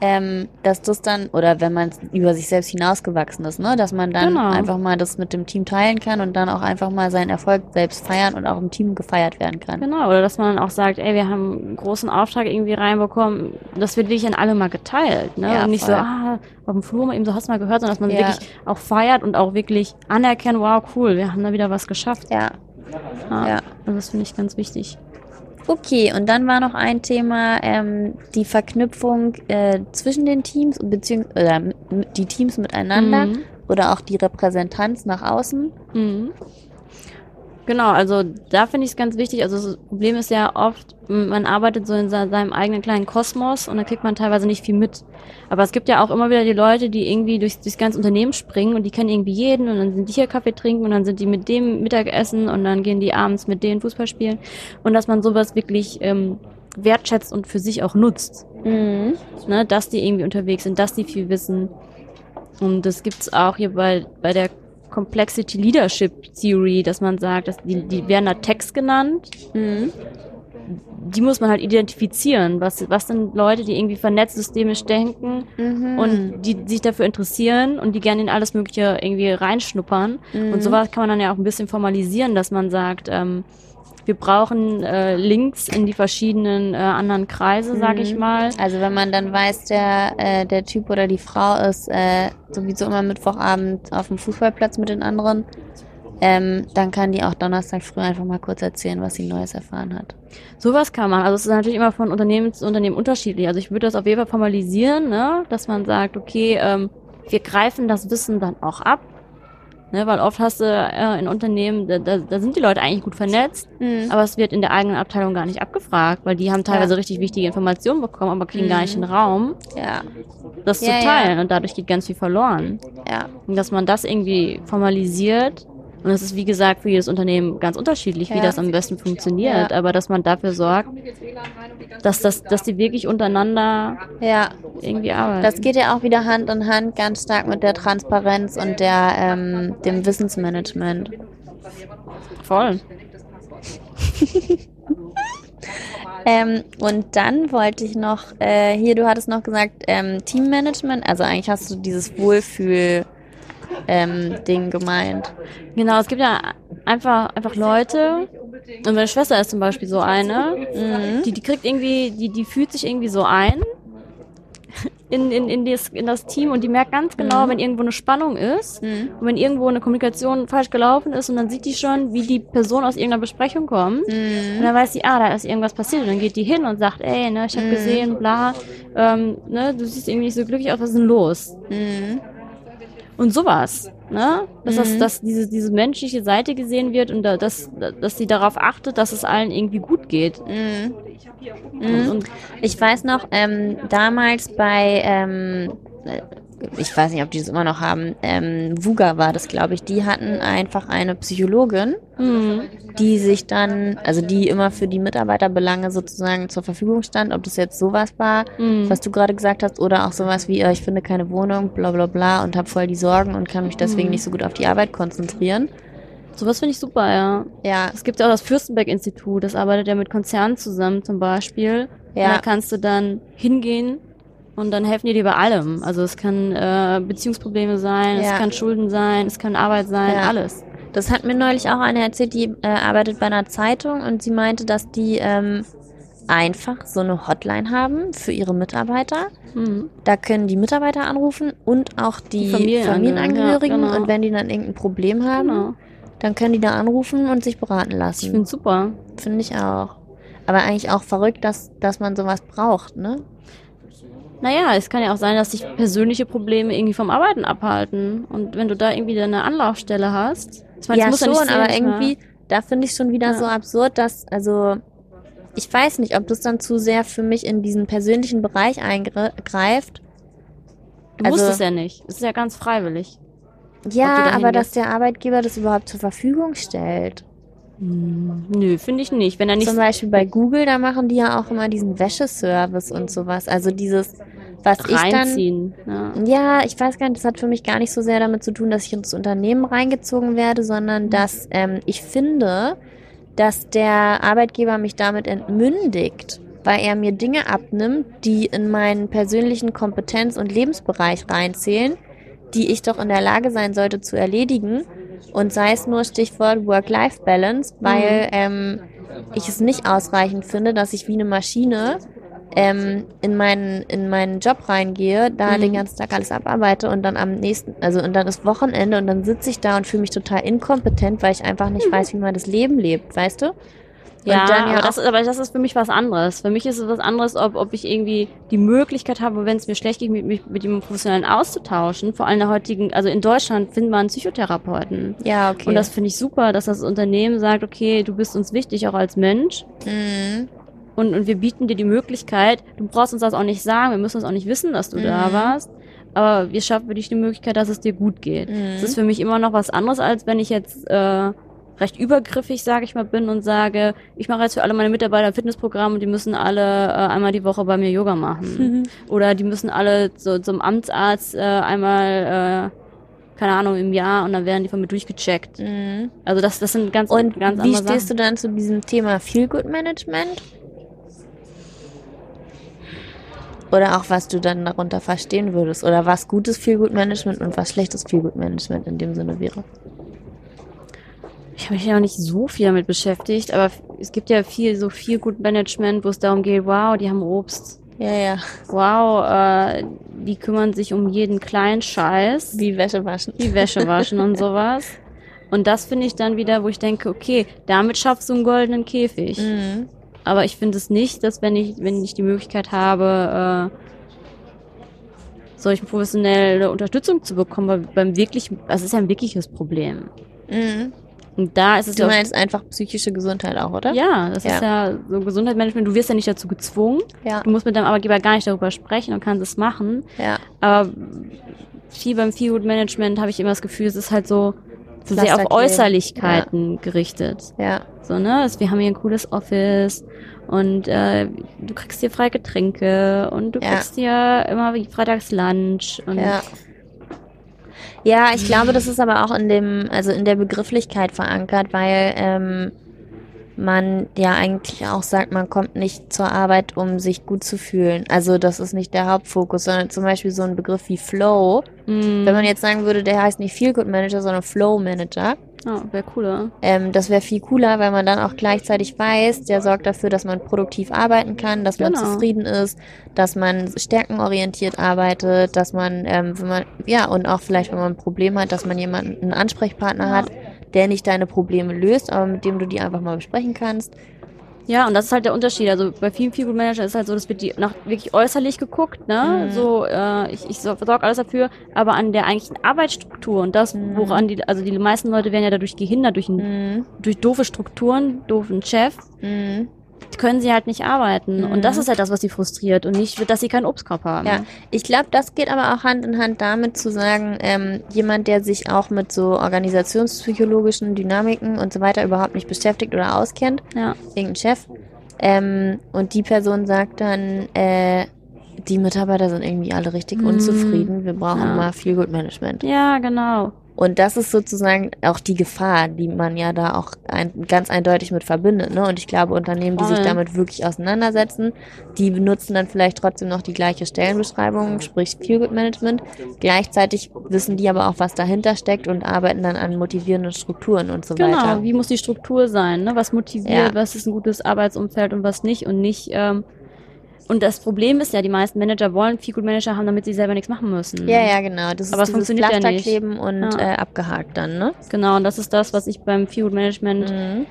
ähm, dass das dann, oder wenn man über sich selbst hinausgewachsen ist, ne, dass man dann genau. einfach mal das mit dem Team teilen kann und dann auch einfach mal seinen Erfolg selbst feiern und auch im Team gefeiert werden kann. Genau, oder dass man auch sagt, ey, wir haben einen großen Auftrag irgendwie reinbekommen, das wird wirklich an alle mal geteilt, ne? Ja, und nicht voll. so, ah, auf dem Flur mal eben so hast du mal gehört, sondern dass man ja. wirklich auch feiert und auch wirklich anerkennt, wow, cool, wir haben da wieder was geschafft. Ja. Ja. ja. Also das finde ich ganz wichtig. Okay, und dann war noch ein Thema ähm, die Verknüpfung äh, zwischen den Teams beziehungsweise die Teams miteinander mhm. oder auch die Repräsentanz nach außen. Mhm. Genau, also da finde ich es ganz wichtig. Also das Problem ist ja oft, man arbeitet so in seinem eigenen kleinen Kosmos und da kriegt man teilweise nicht viel mit. Aber es gibt ja auch immer wieder die Leute, die irgendwie durchs, durchs ganze Unternehmen springen und die kennen irgendwie jeden und dann sind die hier Kaffee trinken und dann sind die mit dem Mittagessen und dann gehen die abends mit denen Fußball spielen. Und dass man sowas wirklich ähm, wertschätzt und für sich auch nutzt. Mhm. Ne, dass die irgendwie unterwegs sind, dass die viel wissen. Und das gibt's auch hier bei, bei der Complexity Leadership Theory, dass man sagt, dass die, die werden da Text genannt. Mhm. Die muss man halt identifizieren. Was, was sind Leute, die irgendwie vernetzt systemisch denken mhm. und die sich dafür interessieren und die gerne in alles Mögliche irgendwie reinschnuppern. Mhm. Und sowas kann man dann ja auch ein bisschen formalisieren, dass man sagt, ähm, wir brauchen äh, Links in die verschiedenen äh, anderen Kreise, sag ich Mhm. mal. Also wenn man dann weiß, der, äh, der Typ oder die Frau ist äh, sowieso immer Mittwochabend auf dem Fußballplatz mit den anderen, ähm, dann kann die auch Donnerstag früh einfach mal kurz erzählen, was sie Neues erfahren hat. Sowas kann man. Also es ist natürlich immer von Unternehmen zu Unternehmen unterschiedlich. Also ich würde das auf jeden Fall formalisieren, ne? dass man sagt, okay, ähm, wir greifen das Wissen dann auch ab. Ne, weil oft hast du äh, in Unternehmen, da, da, da sind die Leute eigentlich gut vernetzt, Mhm. aber es wird in der eigenen Abteilung gar nicht abgefragt, weil die haben teilweise Ja. richtig wichtige Informationen bekommen, aber kriegen gar nicht Mhm. den Raum, Ja, das Ja, zu teilen und dadurch geht ganz viel verloren. ja. Und dass man das irgendwie formalisiert und es ist wie gesagt für jedes Unternehmen ganz unterschiedlich, wie Ja. das am besten funktioniert, Ja. aber dass man dafür sorgt, dass das, dass die wirklich untereinander Ja, irgendwie arbeiten. das geht ja auch wieder Hand in Hand ganz stark mit der Transparenz und der, ähm, dem Wissensmanagement. voll. <laughs> Ähm, und dann wollte ich noch, äh, hier, du hattest noch gesagt, ähm, Teammanagement, also eigentlich hast du dieses Wohlfühl ähm, Ding gemeint. Genau, es gibt ja einfach, einfach Leute, und meine Schwester ist zum Beispiel so eine, Mhm. die, die kriegt irgendwie, die, die fühlt sich irgendwie so ein in, in, in, das, in das Team und die merkt ganz genau, Mhm. wenn irgendwo eine Spannung ist Mhm. und wenn irgendwo eine Kommunikation falsch gelaufen ist und dann sieht die schon, wie die Person aus irgendeiner Besprechung kommt. Und Mhm. dann weiß sie, ah, da ist irgendwas passiert. Und dann geht die hin und sagt, ey, ne, ich habe Mhm. gesehen, bla, ähm, ne, du siehst irgendwie nicht so glücklich aus, was ist denn los? Und sowas, ne? Dass, das, Mhm. dass diese, diese menschliche Seite gesehen wird und da, dass, dass sie darauf achtet, dass es allen irgendwie gut geht. Mhm. Mhm. und Ich weiß noch, ähm, damals bei, ähm, äh, ich weiß nicht, ob die das immer noch haben, ähm, Vuga war das, glaube ich, die hatten einfach eine Psychologin, hm, die sich dann, also die immer für die Mitarbeiterbelange sozusagen zur Verfügung stand, ob das jetzt sowas war, hm. was du gerade gesagt hast, oder auch sowas wie, äh, ich finde keine Wohnung, bla bla bla und habe voll die Sorgen und kann mich deswegen Mhm. nicht so gut auf die Arbeit konzentrieren. sowas finde ich super, ja. Ja, Es gibt ja auch das Fürstenberg-Institut, das arbeitet ja mit Konzernen zusammen zum Beispiel. Ja. Und da kannst du dann hingehen und dann helfen die dir bei allem. Also es kann äh, Beziehungsprobleme sein, Ja. es kann Schulden sein, es kann Arbeit sein, Ja. alles. Das hat mir neulich auch eine erzählt, die äh, arbeitet bei einer Zeitung und sie meinte, dass die ähm, einfach so eine Hotline haben für ihre Mitarbeiter. Hm. Da können die Mitarbeiter anrufen und auch die, Die Familienangehörigen, Familienangehörigen. ja, genau. Und wenn die dann irgendein Problem haben, Genau. dann können die da anrufen und sich beraten Ich lassen. finde super. Finde ich auch. Aber eigentlich auch verrückt, dass, dass man sowas braucht, ne? Naja, es kann ja auch sein, dass dich persönliche Probleme irgendwie vom Arbeiten abhalten. Und wenn du da irgendwie deine Anlaufstelle hast. Ich meine, ja, das muss schon, ja nicht aber sehen, irgendwie, da finde ich schon wieder Ja. so absurd, dass, also, ich weiß nicht, ob das dann zu sehr für mich in diesen persönlichen Bereich eingreift. Du also, musst es ja nicht. Es ist ja ganz freiwillig. Ja, aber dass der Arbeitgeber das überhaupt zur Verfügung stellt. Hm, nö, finde ich nicht. Wenn er nicht. Zum Beispiel bei Google, da machen die ja auch immer diesen Wäscheservice und sowas. Also dieses, was Reinziehen, ich dann. Ja. ja. ich weiß gar nicht, das hat für mich gar nicht so sehr damit zu tun, dass ich ins Unternehmen reingezogen werde, sondern mhm. dass ähm, ich finde, dass der Arbeitgeber mich damit entmündigt, weil er mir Dinge abnimmt, die in meinen persönlichen Kompetenz- und Lebensbereich reinzählen, die ich doch in der Lage sein sollte zu erledigen. Und sei es nur Stichwort Work-Life-Balance, weil mhm. ähm, ich es nicht ausreichend finde, dass ich wie eine Maschine ähm, in meinen in meinen Job reingehe, da mhm. den ganzen Tag alles abarbeite und dann am nächsten, also und dann ist Wochenende und dann sitze ich da und fühle mich total inkompetent, weil ich einfach nicht mhm. weiß, wie man das Leben lebt, weißt du? Ja, ja aber, das, aber das ist für mich was anderes. Für mich ist es was anderes, ob, ob ich irgendwie die Möglichkeit habe, wenn es mir schlecht geht, mich mit, mit jemandem Professionellen auszutauschen. Vor allem in der heutigen, also in Deutschland finden wir einen Psychotherapeuten. Ja, okay. Und das finde ich super, dass das Unternehmen sagt, okay, du bist uns wichtig, auch als Mensch. Mhm. Und, und wir bieten dir die Möglichkeit, du brauchst uns das auch nicht sagen, wir müssen uns auch nicht wissen, dass du mhm. da warst. Aber wir schaffen für dich die Möglichkeit, dass es dir gut geht. Mhm. Das ist für mich immer noch was anderes, als wenn ich jetzt äh, recht übergriffig, sage ich mal, bin und sage, ich mache jetzt für alle meine Mitarbeiter ein Fitnessprogramm und die müssen alle äh, einmal die Woche bei mir Yoga machen. Mhm. Oder die müssen alle so, zum Amtsarzt äh, einmal, äh, keine Ahnung, im Jahr und dann werden die von mir durchgecheckt. Mhm. Also das, das sind ganz, und ganz andere Wie stehst Sachen. du dann zu diesem Thema Feel Good Management? Oder auch, was du dann darunter verstehen würdest. Oder was gutes Feelgood-Management und was schlechtes Feelgood-Management in dem Sinne wäre. Ich habe mich ja auch nicht so viel damit beschäftigt, aber es gibt ja viel so viel Good Management, wo es darum geht, wow, die haben Obst. Ja, ja. Wow, äh, die kümmern sich um jeden kleinen Scheiß. Wie Wäsche waschen. Wie Wäsche waschen und <laughs> sowas. Und das finde ich dann wieder, wo ich denke, okay, damit schaffst du einen goldenen Käfig. Mhm. Aber ich finde es nicht, dass wenn ich, wenn ich die Möglichkeit habe, äh, solche professionelle Unterstützung zu bekommen, weil beim wirklich, das ist ja ein wirkliches Problem. Mhm. Und da ist es Du meinst einfach psychische Gesundheit auch, oder? Ja, das ja. ist ja so Gesundheitsmanagement. Du wirst ja nicht dazu gezwungen. Ja. Du musst mit deinem Arbeitgeber gar nicht darüber sprechen und kannst es machen. Ja. Aber viel beim Feelgood Management habe ich immer das Gefühl, es ist halt so, so sehr auf Äußerlichkeiten ja. gerichtet. Ja. So, ne? Wir haben hier ein cooles Office und äh, du kriegst hier freie Getränke und du ja. kriegst hier immer wie freitags Lunch und ja. Ja, ich glaube, das ist aber auch in dem, also in der Begrifflichkeit verankert, weil ähm, man ja eigentlich auch sagt, man kommt nicht zur Arbeit, um sich gut zu fühlen. Also das ist nicht der Hauptfokus, sondern zum Beispiel so ein Begriff wie Flow. Mm. Wenn man jetzt sagen würde, der heißt nicht Feel Good Manager, sondern Flow Manager. Oh, wäre cooler. Ähm, das wäre viel cooler, weil man dann auch gleichzeitig weiß, der sorgt dafür, dass man produktiv arbeiten kann, dass genau. man zufrieden ist, dass man stärkenorientiert arbeitet, dass man, ähm, wenn man, ja, und auch vielleicht, wenn man ein Problem hat, dass man jemanden, einen Ansprechpartner ja. hat, der nicht deine Probleme löst, aber mit dem du die einfach mal besprechen kannst. Ja, und das ist halt der Unterschied. Also bei vielen Feel Managern ist halt so, dass wird die nach wirklich äußerlich geguckt, ne? Mhm. So, äh, ich, ich sorge alles dafür, aber an der eigentlichen Arbeitsstruktur und das, mhm. woran die, also die meisten Leute werden ja dadurch gehindert durch, ein, mhm. durch doofe Strukturen, doofen Chef. Mhm können sie halt nicht arbeiten. Mhm. Und das ist halt das, was sie frustriert und nicht, dass sie keinen Obstkorb haben. Ja, ich glaube, das geht aber auch Hand in Hand damit zu sagen, ähm, jemand, der sich auch mit so organisationspsychologischen Dynamiken und so weiter überhaupt nicht beschäftigt oder auskennt, ja. irgendein Chef, ähm, und die Person sagt dann, äh, die Mitarbeiter sind irgendwie alle richtig mhm. unzufrieden, wir brauchen ja. mal viel Good Management. Ja, genau. Und das ist sozusagen auch die Gefahr, die man ja da auch ein, ganz eindeutig mit verbindet. Ne? Und ich glaube, Unternehmen, die sich damit wirklich auseinandersetzen, die benutzen dann vielleicht trotzdem noch die gleiche Stellenbeschreibung, sprich Feelgood Management. Gleichzeitig wissen die aber auch, was dahinter steckt und arbeiten dann an motivierenden Strukturen und so genau. weiter. Genau, wie muss die Struktur sein? Ne? Was motiviert, ja. was ist ein gutes Arbeitsumfeld und was nicht und nicht... Ähm und das Problem ist ja, die meisten Manager wollen gut Manager haben, damit sie selber nichts machen müssen. Ja, ja, genau. Das Aber ist es funktioniert ja nicht. kleben und ja. äh, abgehakt dann, ne? Genau, und das ist das, was ich beim Feel Management mhm.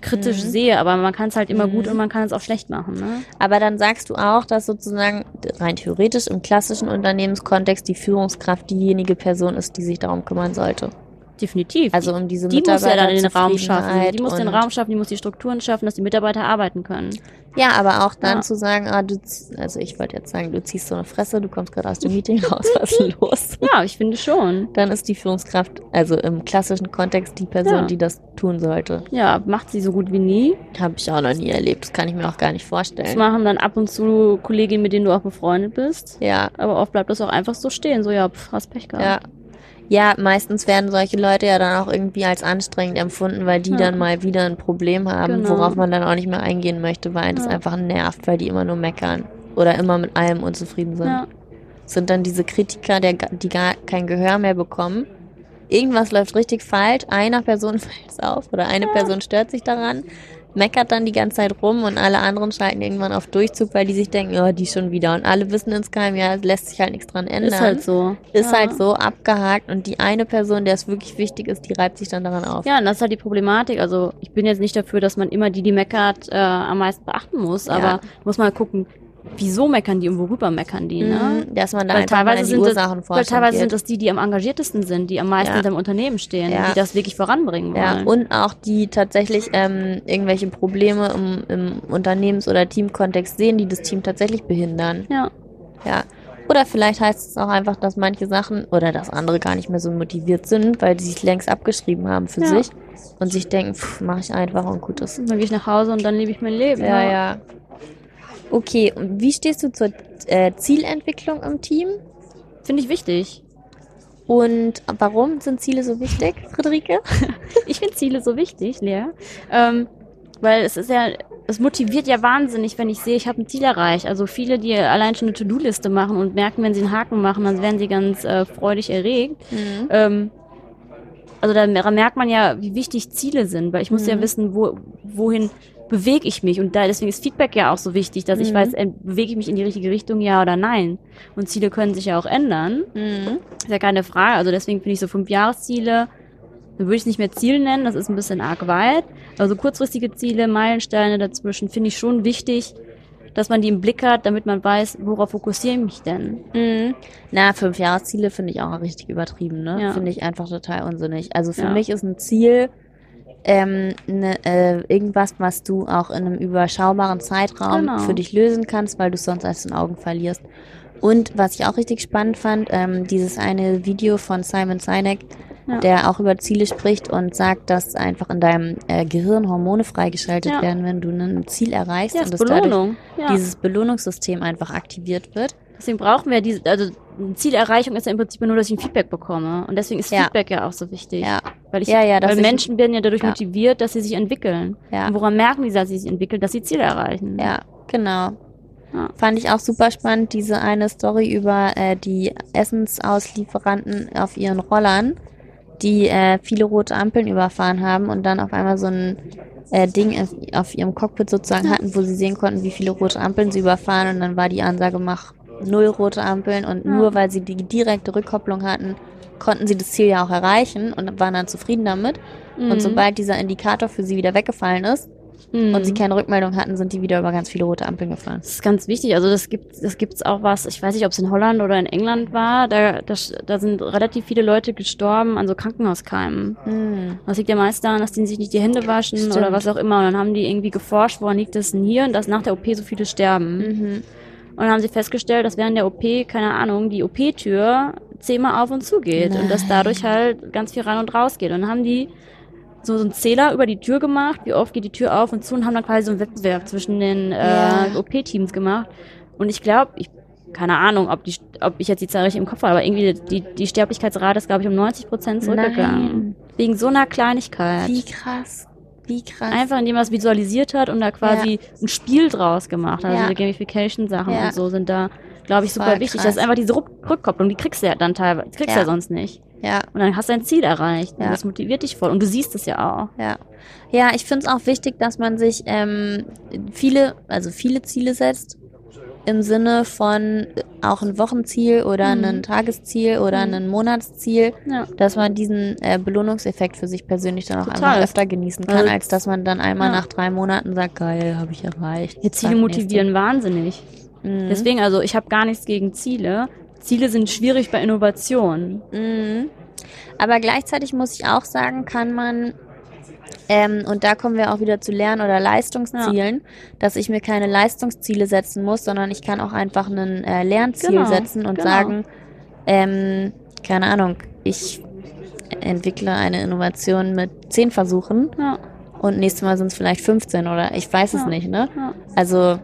kritisch mhm. sehe. Aber man kann es halt immer mhm. gut und man kann es auch schlecht machen. Ne? Aber dann sagst du auch, dass sozusagen rein theoretisch im klassischen Unternehmenskontext die Führungskraft diejenige Person ist, die sich darum kümmern sollte. Definitiv. Also um diese die muss ja dann den Raum schaffen. Die muss den Raum schaffen, die muss die Strukturen schaffen, dass die Mitarbeiter arbeiten können. Ja, aber auch dann Ja. zu sagen, ah, du, also ich wollte jetzt sagen, du ziehst so eine Fresse, du kommst gerade aus dem <laughs> Meeting raus, was ist denn los? Ja, ich finde schon. Dann ist die Führungskraft, also im klassischen Kontext, die Person, Ja. die das tun sollte. Ja, macht sie so gut wie nie. Habe ich auch noch nie erlebt. Das kann ich mir auch gar nicht Das vorstellen. machen dann ab und zu Kolleginnen, mit denen du auch befreundet bist. Ja, Aber oft bleibt das auch einfach so stehen. So, ja, pff, hast Pech gehabt. ja. Ja, meistens werden solche Leute ja dann auch irgendwie als anstrengend empfunden, weil die Ja. dann mal wieder ein Problem haben, Genau. worauf man dann auch nicht mehr eingehen möchte, weil das Ja. einfach nervt, weil die immer nur meckern oder immer mit allem unzufrieden sind. Ja. sind dann diese Kritiker, der, die gar kein Gehör mehr bekommen. Irgendwas läuft richtig falsch, einer Person <laughs> fällt es auf oder eine Person stört sich daran, meckert dann die ganze Zeit rum und alle anderen schalten irgendwann auf Durchzug, weil die sich denken, oh, die schon wieder. Und alle wissen insgeheim, ja, es lässt sich halt nichts dran ändern. Ist halt so. Ist ja. halt so abgehakt und die eine Person, der es wirklich wichtig ist, die reibt sich dann daran auf. Ja, und das ist halt die Problematik. Also ich bin jetzt nicht dafür, dass man immer die, die meckert, äh, am meisten beachten muss, Ja. aber muss mal gucken, wieso meckern die und worüber meckern die, ne? Mhm, dass man da Weil einfach teilweise, sind das, Ursachen weil teilweise sind das die, die am engagiertesten sind, die am meisten Ja. hinter dem Unternehmen stehen, Ja. die das wirklich voranbringen Ja, wollen. und auch die tatsächlich ähm, irgendwelche Probleme im, im Unternehmens- oder Teamkontext sehen, die das Team tatsächlich behindern. ja. Ja. Oder vielleicht heißt es auch einfach, dass manche Sachen oder dass andere gar nicht mehr so motiviert sind, weil die sich längst abgeschrieben haben für Ja. sich und sich denken, pff, mach ich einfach und gut ist. Dann gehe ich nach Hause und dann lebe ich mein Leben. Ja, ja. Okay, und wie stehst du zur äh, Zielentwicklung im Team? Finde ich wichtig. Und warum sind Ziele so wichtig, Friederike? <laughs> Ich finde Ziele so wichtig, Lea. Ähm, weil es ist ja, es motiviert ja wahnsinnig, wenn ich sehe, ich habe ein Ziel erreicht. Also viele, die allein schon eine To-Do-Liste machen und merken, wenn sie einen Haken machen, dann werden sie ganz äh, freudig erregt. Ähm, also da mer- merkt man ja, wie wichtig Ziele sind, weil ich muss ja Mhm. wissen, wo, wohin bewege ich mich. Und da deswegen ist Feedback ja auch so wichtig, dass ich Mhm. weiß, äh, bewege ich mich in die richtige Richtung, ja oder nein. Und Ziele können sich ja auch ändern. Mhm. Ist ja keine Frage. Also deswegen finde ich so Fünfjahresziele, dann würde ich es nicht mehr Ziel nennen, das ist ein bisschen arg weit. Also kurzfristige Ziele, Meilensteine dazwischen finde ich schon wichtig, dass man die im Blick hat, damit man weiß, worauf fokussiere ich mich denn. Mhm. Na, fünf Jahresziele finde ich auch richtig übertrieben, ne? Ja. Finde ich einfach total unsinnig. Also für Ja. mich ist ein Ziel ähm, ne, äh, irgendwas, was du auch in einem überschaubaren Zeitraum Genau. für dich lösen kannst, weil du es sonst aus den Augen verlierst. Und was ich auch richtig spannend fand, ähm, dieses eine Video von Simon Sinek, Ja. der auch über Ziele spricht und sagt, dass einfach in deinem äh, Gehirn Hormone freigeschaltet Ja. werden, wenn du ein Ziel erreichst Ja, und das dass dadurch Belohnung. Ja. dieses Belohnungssystem einfach aktiviert wird. Deswegen brauchen wir diese, also eine Zielerreichung ist ja im Prinzip nur, dass ich ein Feedback bekomme. Und deswegen ist Ja. Feedback ja auch so wichtig. Ja, Weil, ich, Ja, ja, weil Menschen werden ja dadurch Ja. motiviert, dass sie sich entwickeln. ja. Und woran merken die, dass sie sich entwickeln? Dass sie Ziele erreichen. Ja, genau. Ja. Fand ich auch super spannend, diese eine Story über äh, die Essensauslieferanten auf ihren Rollern, die äh, viele rote Ampeln überfahren haben und dann auf einmal so ein äh, Ding auf, auf ihrem Cockpit sozusagen hatten, wo sie sehen konnten, wie viele rote Ampeln sie überfahren und dann war die Ansage, mach null rote Ampeln und nur weil sie die direkte Rückkopplung hatten, konnten sie das Ziel ja auch erreichen und waren dann zufrieden damit. Mhm. Und sobald dieser Indikator für sie wieder weggefallen ist Mhm. und sie keine Rückmeldung hatten, sind die wieder über ganz viele rote Ampeln gefahren. Das ist ganz wichtig. Also das gibt das gibt's auch was. Ich weiß nicht, ob es in Holland oder in England war. Da, da, da sind relativ viele Leute gestorben an so Krankenhauskeimen. Mhm. Das liegt ja meist daran, dass die sich nicht die Hände waschen Stimmt. oder was auch immer. Und dann haben die irgendwie geforscht, woran liegt das denn hier und dass nach der OP so viele sterben. Und dann haben sie festgestellt, dass während der OP, keine Ahnung, die OP-Tür zehnmal auf und zu geht und dass Nein. dadurch halt ganz viel rein und raus geht. Und dann haben die so, so einen Zähler über die Tür gemacht, wie oft geht die Tür auf und zu und haben dann quasi so einen Wettbewerb zwischen den Ja. äh, OP-Teams gemacht. Und ich glaube, ich keine Ahnung, ob, die, ob ich jetzt die Zahl richtig im Kopf habe, aber irgendwie die, die Sterblichkeitsrate ist, glaube ich, um 90 Prozent zurückgegangen. Nein. Wegen so einer Kleinigkeit. Wie krass. Wie krass. Einfach indem man es visualisiert hat und da quasi ein Spiel draus gemacht hat. Also Ja. die Gamification-Sachen Ja. und so sind da, glaube ich, super Voll wichtig. krass. Das ist einfach diese Rück- Rückkopplung, die kriegst du ja dann teilweise, die kriegst du Ja. ja sonst nicht. Ja, Und dann hast du dein Ziel erreicht. Ja. Und das motiviert dich voll. Und du siehst es ja auch. ja. Ja, ich finde es auch wichtig, dass man sich ähm, viele, also viele Ziele setzt. Im Sinne von äh, auch ein Wochenziel oder Mhm. ein Tagesziel oder Mhm. ein Monatsziel, Ja. dass man diesen äh, Belohnungseffekt für sich persönlich dann auch Total. einfach öfter genießen kann, Also- als dass man dann einmal Ja. nach drei Monaten sagt, geil, habe ich erreicht. Ja, Ziele motivieren wahnsinnig. Mhm. Deswegen, also ich habe gar nichts gegen Ziele. Ziele sind schwierig bei Innovation. Mhm. Aber gleichzeitig muss ich auch sagen, kann man, ähm, und da kommen wir auch wieder zu Lern- oder Leistungszielen, ja. dass ich mir keine Leistungsziele setzen muss, sondern ich kann auch einfach ein äh, Lernziel genau, setzen und genau. sagen, ähm, keine Ahnung, ich entwickle eine Innovation mit zehn Versuchen ja. und nächstes Mal sind es vielleicht 15 oder ich weiß ja. es nicht, ne? Also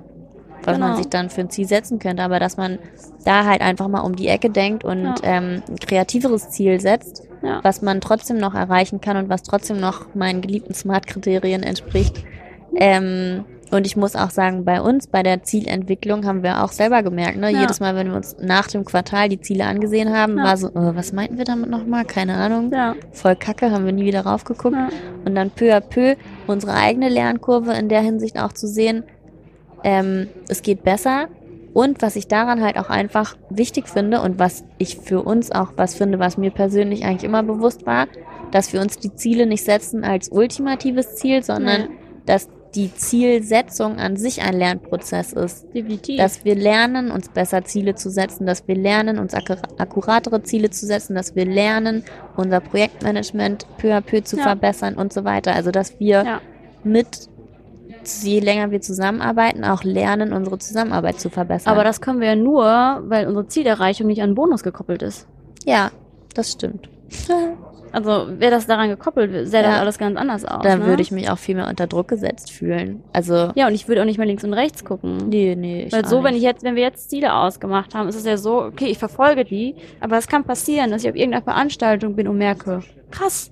was genau. man sich dann für ein Ziel setzen könnte, aber dass man da halt einfach mal um die Ecke denkt und ähm, ein kreativeres Ziel setzt, ja. was man trotzdem noch erreichen kann und was trotzdem noch meinen geliebten Smart-Kriterien entspricht. Ähm, und ich muss auch sagen, bei uns, bei der Zielentwicklung haben wir auch selber gemerkt, ne? Ja. Jedes Mal, wenn wir uns nach dem Quartal die Ziele angesehen haben, ja. war so, oh, was meinten wir damit nochmal? Keine Ahnung. Ja. Voll kacke, haben wir nie wieder raufgeguckt. Und dann peu à peu unsere eigene Lernkurve in der Hinsicht auch zu sehen, ähm, es geht besser. Und was ich daran halt auch einfach wichtig finde und was ich für uns auch was finde, was mir persönlich eigentlich immer bewusst war, dass wir uns die Ziele nicht setzen als ultimatives Ziel, sondern nee. dass die Zielsetzung an sich ein Lernprozess ist. Definitiv. Dass wir lernen, uns besser Ziele zu setzen, dass wir lernen, uns akkuratere Ziele zu setzen, dass wir lernen, unser Projektmanagement peu à peu zu ja. verbessern und so weiter. Also dass wir ja. mit je länger wir zusammenarbeiten, auch lernen, unsere Zusammenarbeit zu verbessern. Aber das können wir ja nur, weil unsere Zielerreichung nicht an Bonus gekoppelt ist. Ja, das stimmt. <laughs> Also wäre das daran gekoppelt, sähe ja. das alles ganz anders aus. Da ne? würde ich mich auch viel mehr unter Druck gesetzt fühlen. Also ja, und ich würde auch nicht mehr links und rechts gucken. Nee, nee. Weil so, wenn ich jetzt, wenn wir jetzt Ziele ausgemacht haben, ist es ja so, okay, ich verfolge die, aber es kann passieren, dass ich auf irgendeiner Veranstaltung bin und merke, krass,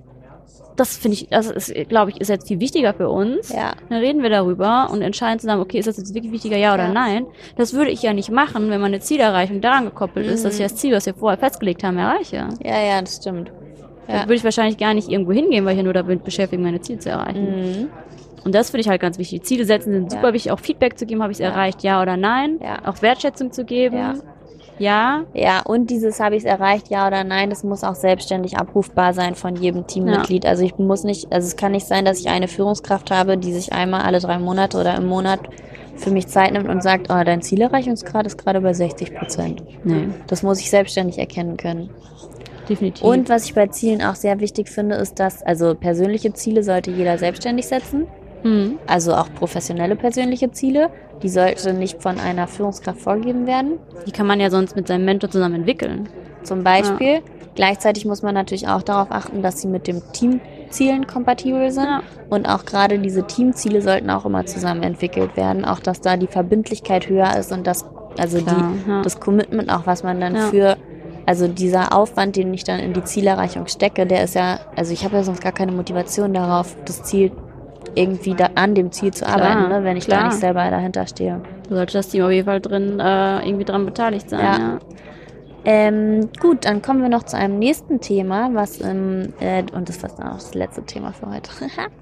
das finde ich, das ist, glaube ich, ist jetzt viel wichtiger für uns. Ja. Dann reden wir darüber und entscheiden zusammen, okay, ist das jetzt wirklich wichtiger, ja oder ja. nein? Das würde ich ja nicht machen, wenn meine Zielerreichung daran gekoppelt mhm. ist, dass ich mhm. das Ziel, was wir vorher festgelegt haben, erreiche. Ja, ja, das stimmt. Ja. Dann würde ich wahrscheinlich gar nicht irgendwo hingehen, weil ich ja nur damit beschäftigt meine Ziele zu erreichen. Mhm. Und das finde ich halt ganz wichtig. Ziele setzen sind super wichtig, auch Feedback zu geben, habe ich es erreicht, ja oder nein. Auch Wertschätzung zu geben. Ja. Ja, und dieses habe ich es erreicht, ja oder nein, das muss auch selbstständig abrufbar sein von jedem Teammitglied. Ja. Also ich muss nicht, also es kann nicht sein, dass ich eine Führungskraft habe, die sich einmal alle drei Monate oder im Monat für mich Zeit nimmt und sagt, oh, dein Zielerreichungsgrad ist gerade bei 60 Prozent. Nee. Das muss ich selbstständig erkennen können. Definitiv. Und was ich bei Zielen auch sehr wichtig finde, ist, dass, also persönliche Ziele sollte jeder selbstständig setzen. Mhm. Also auch professionelle persönliche Ziele. Die sollte nicht von einer Führungskraft vorgegeben werden. Die kann man ja sonst mit seinem Mentor zusammen entwickeln. Zum Beispiel. Ja. Gleichzeitig muss man natürlich auch darauf achten, dass sie mit dem Teamzielen kompatibel sind. Ja. Und auch gerade diese Teamziele sollten auch immer zusammen entwickelt werden. Auch, dass da die Verbindlichkeit höher ist und das, also Klar, die, ja. das Commitment auch, was man dann für also dieser Aufwand, den ich dann in die Zielerreichung stecke, der ist ja, also ich habe ja sonst gar keine Motivation darauf, das Ziel irgendwie da an dem Ziel zu arbeiten, klar, ne, wenn ich klar. da nicht selber dahinter stehe. Du solltest das Team auf jeden Fall drin äh, irgendwie dran beteiligt sein. Ja. ja. Ähm, gut, dann kommen wir noch zu einem nächsten Thema, was im, äh, und das ist auch das letzte Thema für heute,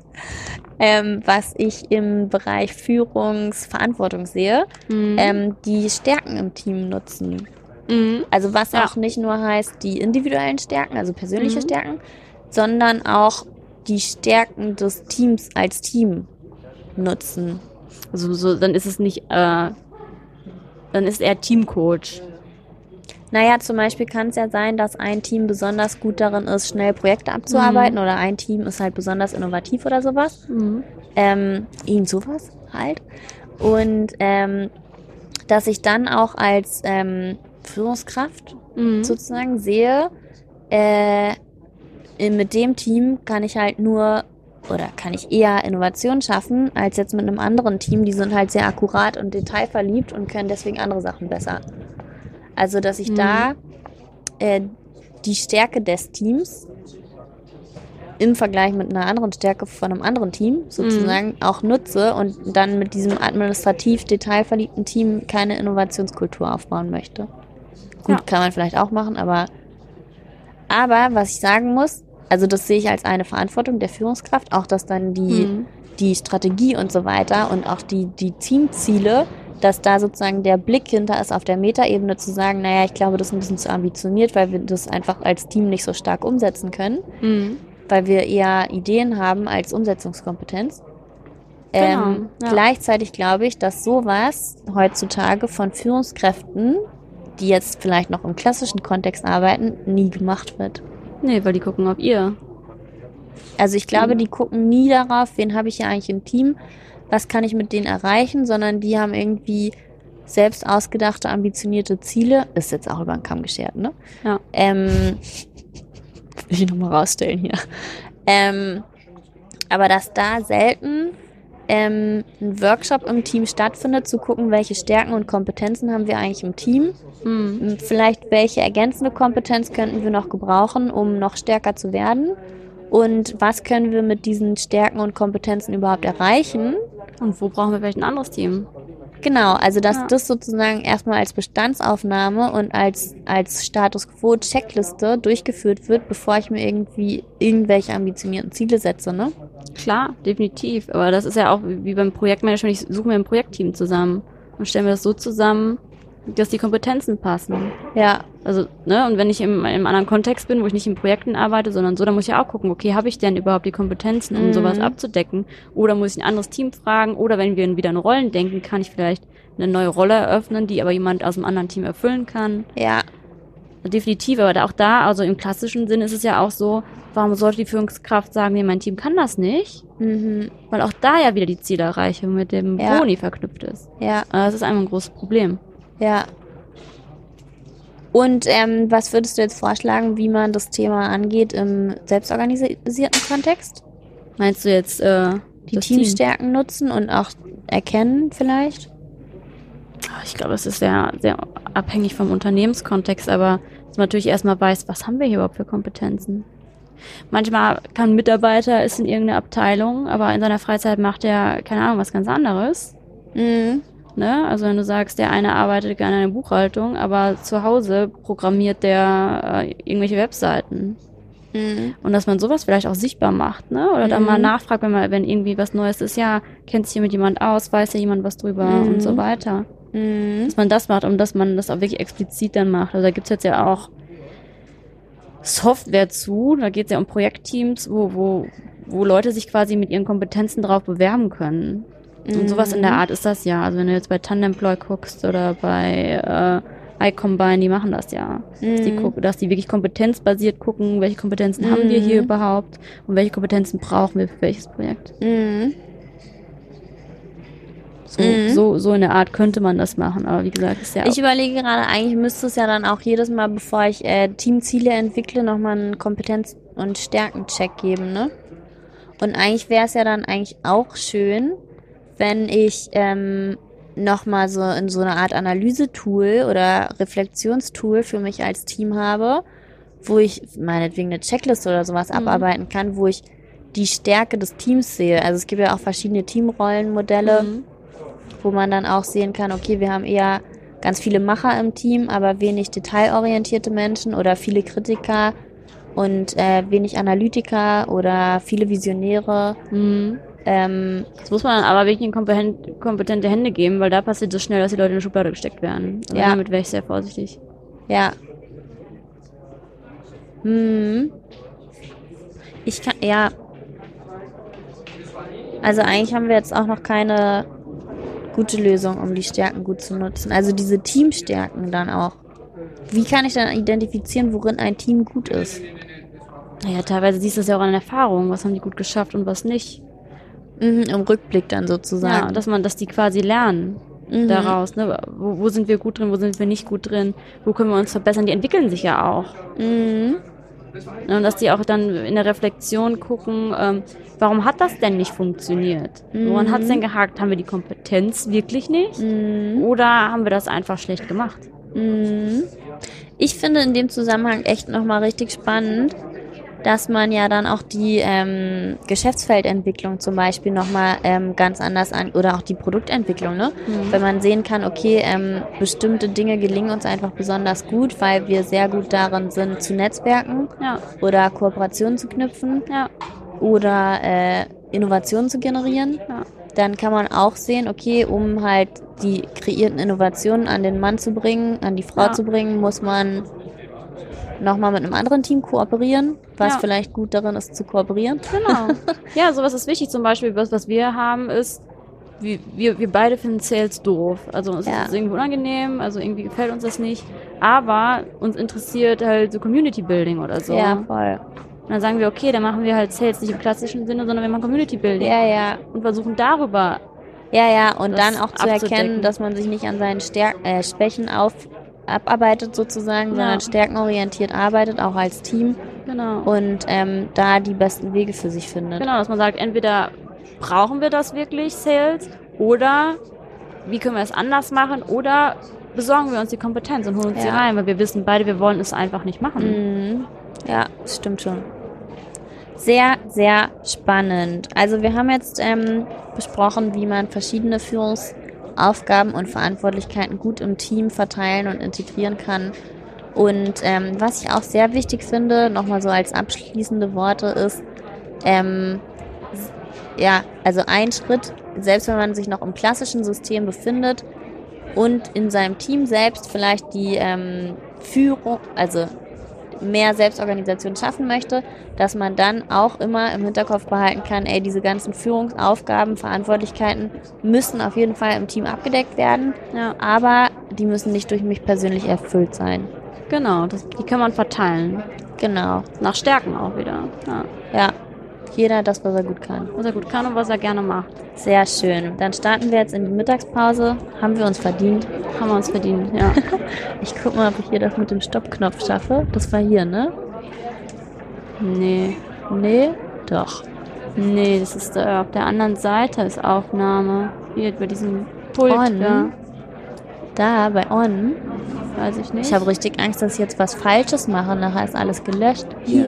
<laughs> ähm, was ich im Bereich Führungsverantwortung sehe, mhm. ähm, die Stärken im Team nutzen. Mhm. Also was ja. auch nicht nur heißt die individuellen Stärken, also persönliche mhm. Stärken, sondern auch die Stärken des Teams als Team nutzen. Also so, dann ist es nicht, äh, dann ist er Teamcoach. Naja, zum Beispiel kann es ja sein, dass ein Team besonders gut darin ist, schnell Projekte abzuarbeiten mhm. oder ein Team ist halt besonders innovativ oder sowas. Mhm. Ähm, irgend sowas halt. Und ähm, dass ich dann auch als ähm, Führungskraft mhm. sozusagen sehe, äh, mit dem Team kann ich halt nur oder kann ich eher Innovation schaffen als jetzt mit einem anderen Team. Die sind halt sehr akkurat und detailverliebt und können deswegen andere Sachen besser. Also, dass ich mhm. da äh, die Stärke des Teams im Vergleich mit einer anderen Stärke von einem anderen Team sozusagen mhm. auch nutze und dann mit diesem administrativ detailverliebten Team keine Innovationskultur aufbauen möchte. Gut, ja. kann man vielleicht auch machen, aber aber was ich sagen muss, also das sehe ich als eine Verantwortung der Führungskraft, auch dass dann die, mhm. die Strategie und so weiter und auch die, die Teamziele, dass da sozusagen der Blick hinter ist, auf der Metaebene zu sagen, naja, ich glaube, das ist ein bisschen zu ambitioniert, weil wir das einfach als Team nicht so stark umsetzen können, mhm. weil wir eher Ideen haben als Umsetzungskompetenz. Genau, ähm, ja. Gleichzeitig glaube ich, dass sowas heutzutage von Führungskräften, die jetzt vielleicht noch im klassischen Kontext arbeiten, nie gemacht wird. Nee, weil die gucken auf ihr. Also ich glaube, die gucken nie darauf, wen habe ich ja eigentlich im Team, was kann ich mit denen erreichen, sondern die haben irgendwie selbst ausgedachte, ambitionierte Ziele. Ist jetzt auch über den Kamm geschert, ne? Ja. Ähm, will ich nochmal rausstellen hier. Ähm, aber dass da selten ähm, ein Workshop im Team stattfindet, zu gucken, welche Stärken und Kompetenzen haben wir eigentlich im Team. Hm. Vielleicht welche ergänzende Kompetenz könnten wir noch gebrauchen, um noch stärker zu werden. Und was können wir mit diesen Stärken und Kompetenzen überhaupt erreichen? Und wo brauchen wir vielleicht ein anderes Team? Genau, also dass Ja. das sozusagen erstmal als Bestandsaufnahme und als, als Status Quo Checkliste durchgeführt wird, bevor ich mir irgendwie irgendwelche ambitionierten Ziele setze, ne? Klar, definitiv. Aber das ist ja auch wie beim Projektmanagement. Ich suche mir ein Projektteam zusammen und stelle mir das so zusammen, dass die Kompetenzen passen. Ja, Also, ne, und wenn ich im, im anderen Kontext bin, wo ich nicht in Projekten arbeite, sondern so, dann muss ich ja auch gucken, okay, habe ich denn überhaupt die Kompetenzen, um Mhm. sowas abzudecken? Oder muss ich ein anderes Team fragen? Oder wenn wir wieder in Rollen denken, kann ich vielleicht eine neue Rolle eröffnen, die aber jemand aus einem anderen Team erfüllen kann? ja, Definitiv, aber auch da, also im klassischen Sinn ist es ja auch so, warum sollte die Führungskraft sagen, nee, mein Team kann das nicht? mhm. Weil auch da ja wieder die Zielerreichung mit dem Ja. Boni verknüpft ist. ja, Aber Das ist einfach ein großes Problem. ja. Und ähm, was würdest du jetzt vorschlagen, wie man das Thema angeht im selbstorganisierten Kontext? Meinst du jetzt äh, Die das Team? Teamstärken nutzen und auch erkennen vielleicht? Ich glaube, es ist sehr, sehr abhängig vom Unternehmenskontext, aber dass man natürlich erstmal weiß, was haben wir hier überhaupt für Kompetenzen. Manchmal kann ein Mitarbeiter ist in irgendeiner Abteilung, aber in seiner Freizeit macht er, keine Ahnung, was ganz anderes. Mhm. Ne? Also wenn du sagst, der eine arbeitet gerne in der Buchhaltung, aber zu Hause programmiert der äh, irgendwelche Webseiten. Mhm. Und dass man sowas vielleicht auch sichtbar macht, ne? Oder dann Mhm. mal nachfragt, wenn man, wenn irgendwie was Neues ist, ja, kennt sich hier mit jemand aus, weiß ja jemand was drüber Mhm. und so weiter. Mhm. Dass man das macht und dass man das auch wirklich explizit dann macht. Also da gibt's jetzt ja auch Software zu, da geht's ja um Projektteams, wo, wo, wo Leute sich quasi mit ihren Kompetenzen drauf bewerben können. Und sowas in der Mhm. Art ist das ja. Also wenn du jetzt bei Tandemploy guckst oder bei äh, iCombine, die machen das ja. Dass, die Mhm. dass die wirklich kompetenzbasiert gucken, welche Kompetenzen haben wir hier Mhm. überhaupt und welche Kompetenzen brauchen wir für welches Projekt. Mhm. So, Mhm. so, so in der Art könnte man das machen. Aber wie gesagt, ist ja Ich überlege gerade, eigentlich müsste es ja dann auch jedes Mal, bevor ich äh, Teamziele entwickle, nochmal einen Kompetenz- und Stärkencheck geben, ne? Und eigentlich wäre es ja dann eigentlich auch schön, wenn ich ähm, nochmal so in so eine Art Analysetool oder Reflexionstool für mich als Team habe, wo ich meinetwegen eine Checkliste oder sowas Mhm. abarbeiten kann, wo ich die Stärke des Teams sehe. Also es gibt ja auch verschiedene Teamrollenmodelle Mhm. Wo man dann auch sehen kann, okay, wir haben eher ganz viele Macher im Team, aber wenig detailorientierte Menschen oder viele Kritiker und äh, wenig Analytiker oder viele Visionäre. Mhm. Ähm, Das muss man dann aber wirklich in kompeten- kompetente Hände geben, weil da passiert es schnell, dass die Leute in eine Schublade gesteckt werden. Also Ja. Damit wäre ich sehr vorsichtig. ja. Hm. Ich kann, ja. Also eigentlich haben wir jetzt auch noch keine gute Lösung, um die Stärken gut zu nutzen. Also diese Teamstärken dann auch. Wie kann ich dann identifizieren, worin ein Team gut ist? Naja, teilweise siehst du es ja auch an Erfahrung, was haben die gut geschafft und was nicht. Mhm, Im Rückblick dann Ja, sozusagen. dass man, dass die quasi lernen Mhm. daraus. Ne? Wo, wo sind wir gut drin, wo sind wir nicht gut drin, wo können wir uns verbessern? Die entwickeln sich ja auch. Mhm. Ne? Und dass die auch dann in der Reflexion gucken, ähm, warum hat das denn nicht funktioniert? Woran Mhm. hat es denn gehakt? Haben wir die Kompetenz wirklich nicht? Mhm. Oder haben wir das einfach schlecht gemacht? Mhm. Ich finde in dem Zusammenhang echt nochmal richtig spannend, dass man ja dann auch die ähm, Geschäftsfeldentwicklung zum Beispiel nochmal ähm, ganz anders an oder auch die Produktentwicklung, ne? Mhm. Wenn man sehen kann, okay, ähm, bestimmte Dinge gelingen uns einfach besonders gut, weil wir sehr gut darin sind zu netzwerken Ja, oder Kooperationen zu knüpfen ja, oder äh, Innovationen zu generieren. ja. dann kann man auch sehen, okay, um halt die kreierten Innovationen an den Mann zu bringen, an die Frau zu bringen, muss man nochmal mit einem anderen Team kooperieren, was Ja. vielleicht gut darin ist zu kooperieren. Genau. <laughs> ja, sowas ist wichtig. Zum Beispiel, was, was wir haben, ist, wir, wir, wir beide finden Sales doof. Also es Ja. ist irgendwie unangenehm, also irgendwie gefällt uns das nicht. Aber uns interessiert halt so Community Building oder so. Ja, voll. Und dann sagen wir, okay, dann machen wir halt Sales nicht im klassischen Sinne, sondern wir machen Community Building. Ja, ja. Und versuchen darüber. Ja, ja, und dann auch zu erkennen, dass man sich nicht an seinen Stärk äh, Schwächen auf abarbeitet sozusagen, Ja. sondern stärkenorientiert arbeitet, auch als Team Genau. und ähm, da die besten Wege für sich findet. Genau, dass man sagt, entweder brauchen wir das wirklich, Sales, oder wie können wir es anders machen, oder besorgen wir uns die Kompetenz und holen uns die Ja. rein, weil wir wissen beide, wir wollen es einfach nicht machen. Mhm. Ja, das stimmt schon. Sehr, sehr spannend. Also wir haben jetzt ähm, besprochen, wie man verschiedene Führungsaufgaben und Verantwortlichkeiten gut im Team verteilen und integrieren kann. Und ähm, was ich auch sehr wichtig finde, nochmal so als abschließende Worte, ist, ähm, ja, also ein Schritt, selbst wenn man sich noch im klassischen System befindet und in seinem Team selbst vielleicht die ähm, Führung, also mehr Selbstorganisation schaffen möchte, dass man dann auch immer im Hinterkopf behalten kann, ey, diese ganzen Führungsaufgaben, Verantwortlichkeiten müssen auf jeden Fall im Team abgedeckt werden, Ja, aber die müssen nicht durch mich persönlich erfüllt sein. genau, das, die kann man verteilen. Genau. Nach Stärken auch wieder. Ja. Ja. Jeder das, was er gut kann. Was er gut kann und was er gerne macht. Sehr schön. Dann starten wir jetzt in die Mittagspause. Haben wir uns verdient. Haben wir uns verdient, ja. <laughs> Ich guck mal, ob ich hier das mit dem Stoppknopf schaffe. Das war hier, ne? nee. Nee? Doch. Nee, das ist äh, auf der anderen Seite ist Aufnahme. Hier bei diesem Pult. On? Ja. Da, bei On. Weiß ich nicht. Ich habe richtig Angst, dass ich jetzt was Falsches mache. Nachher ist alles gelöscht. Hier.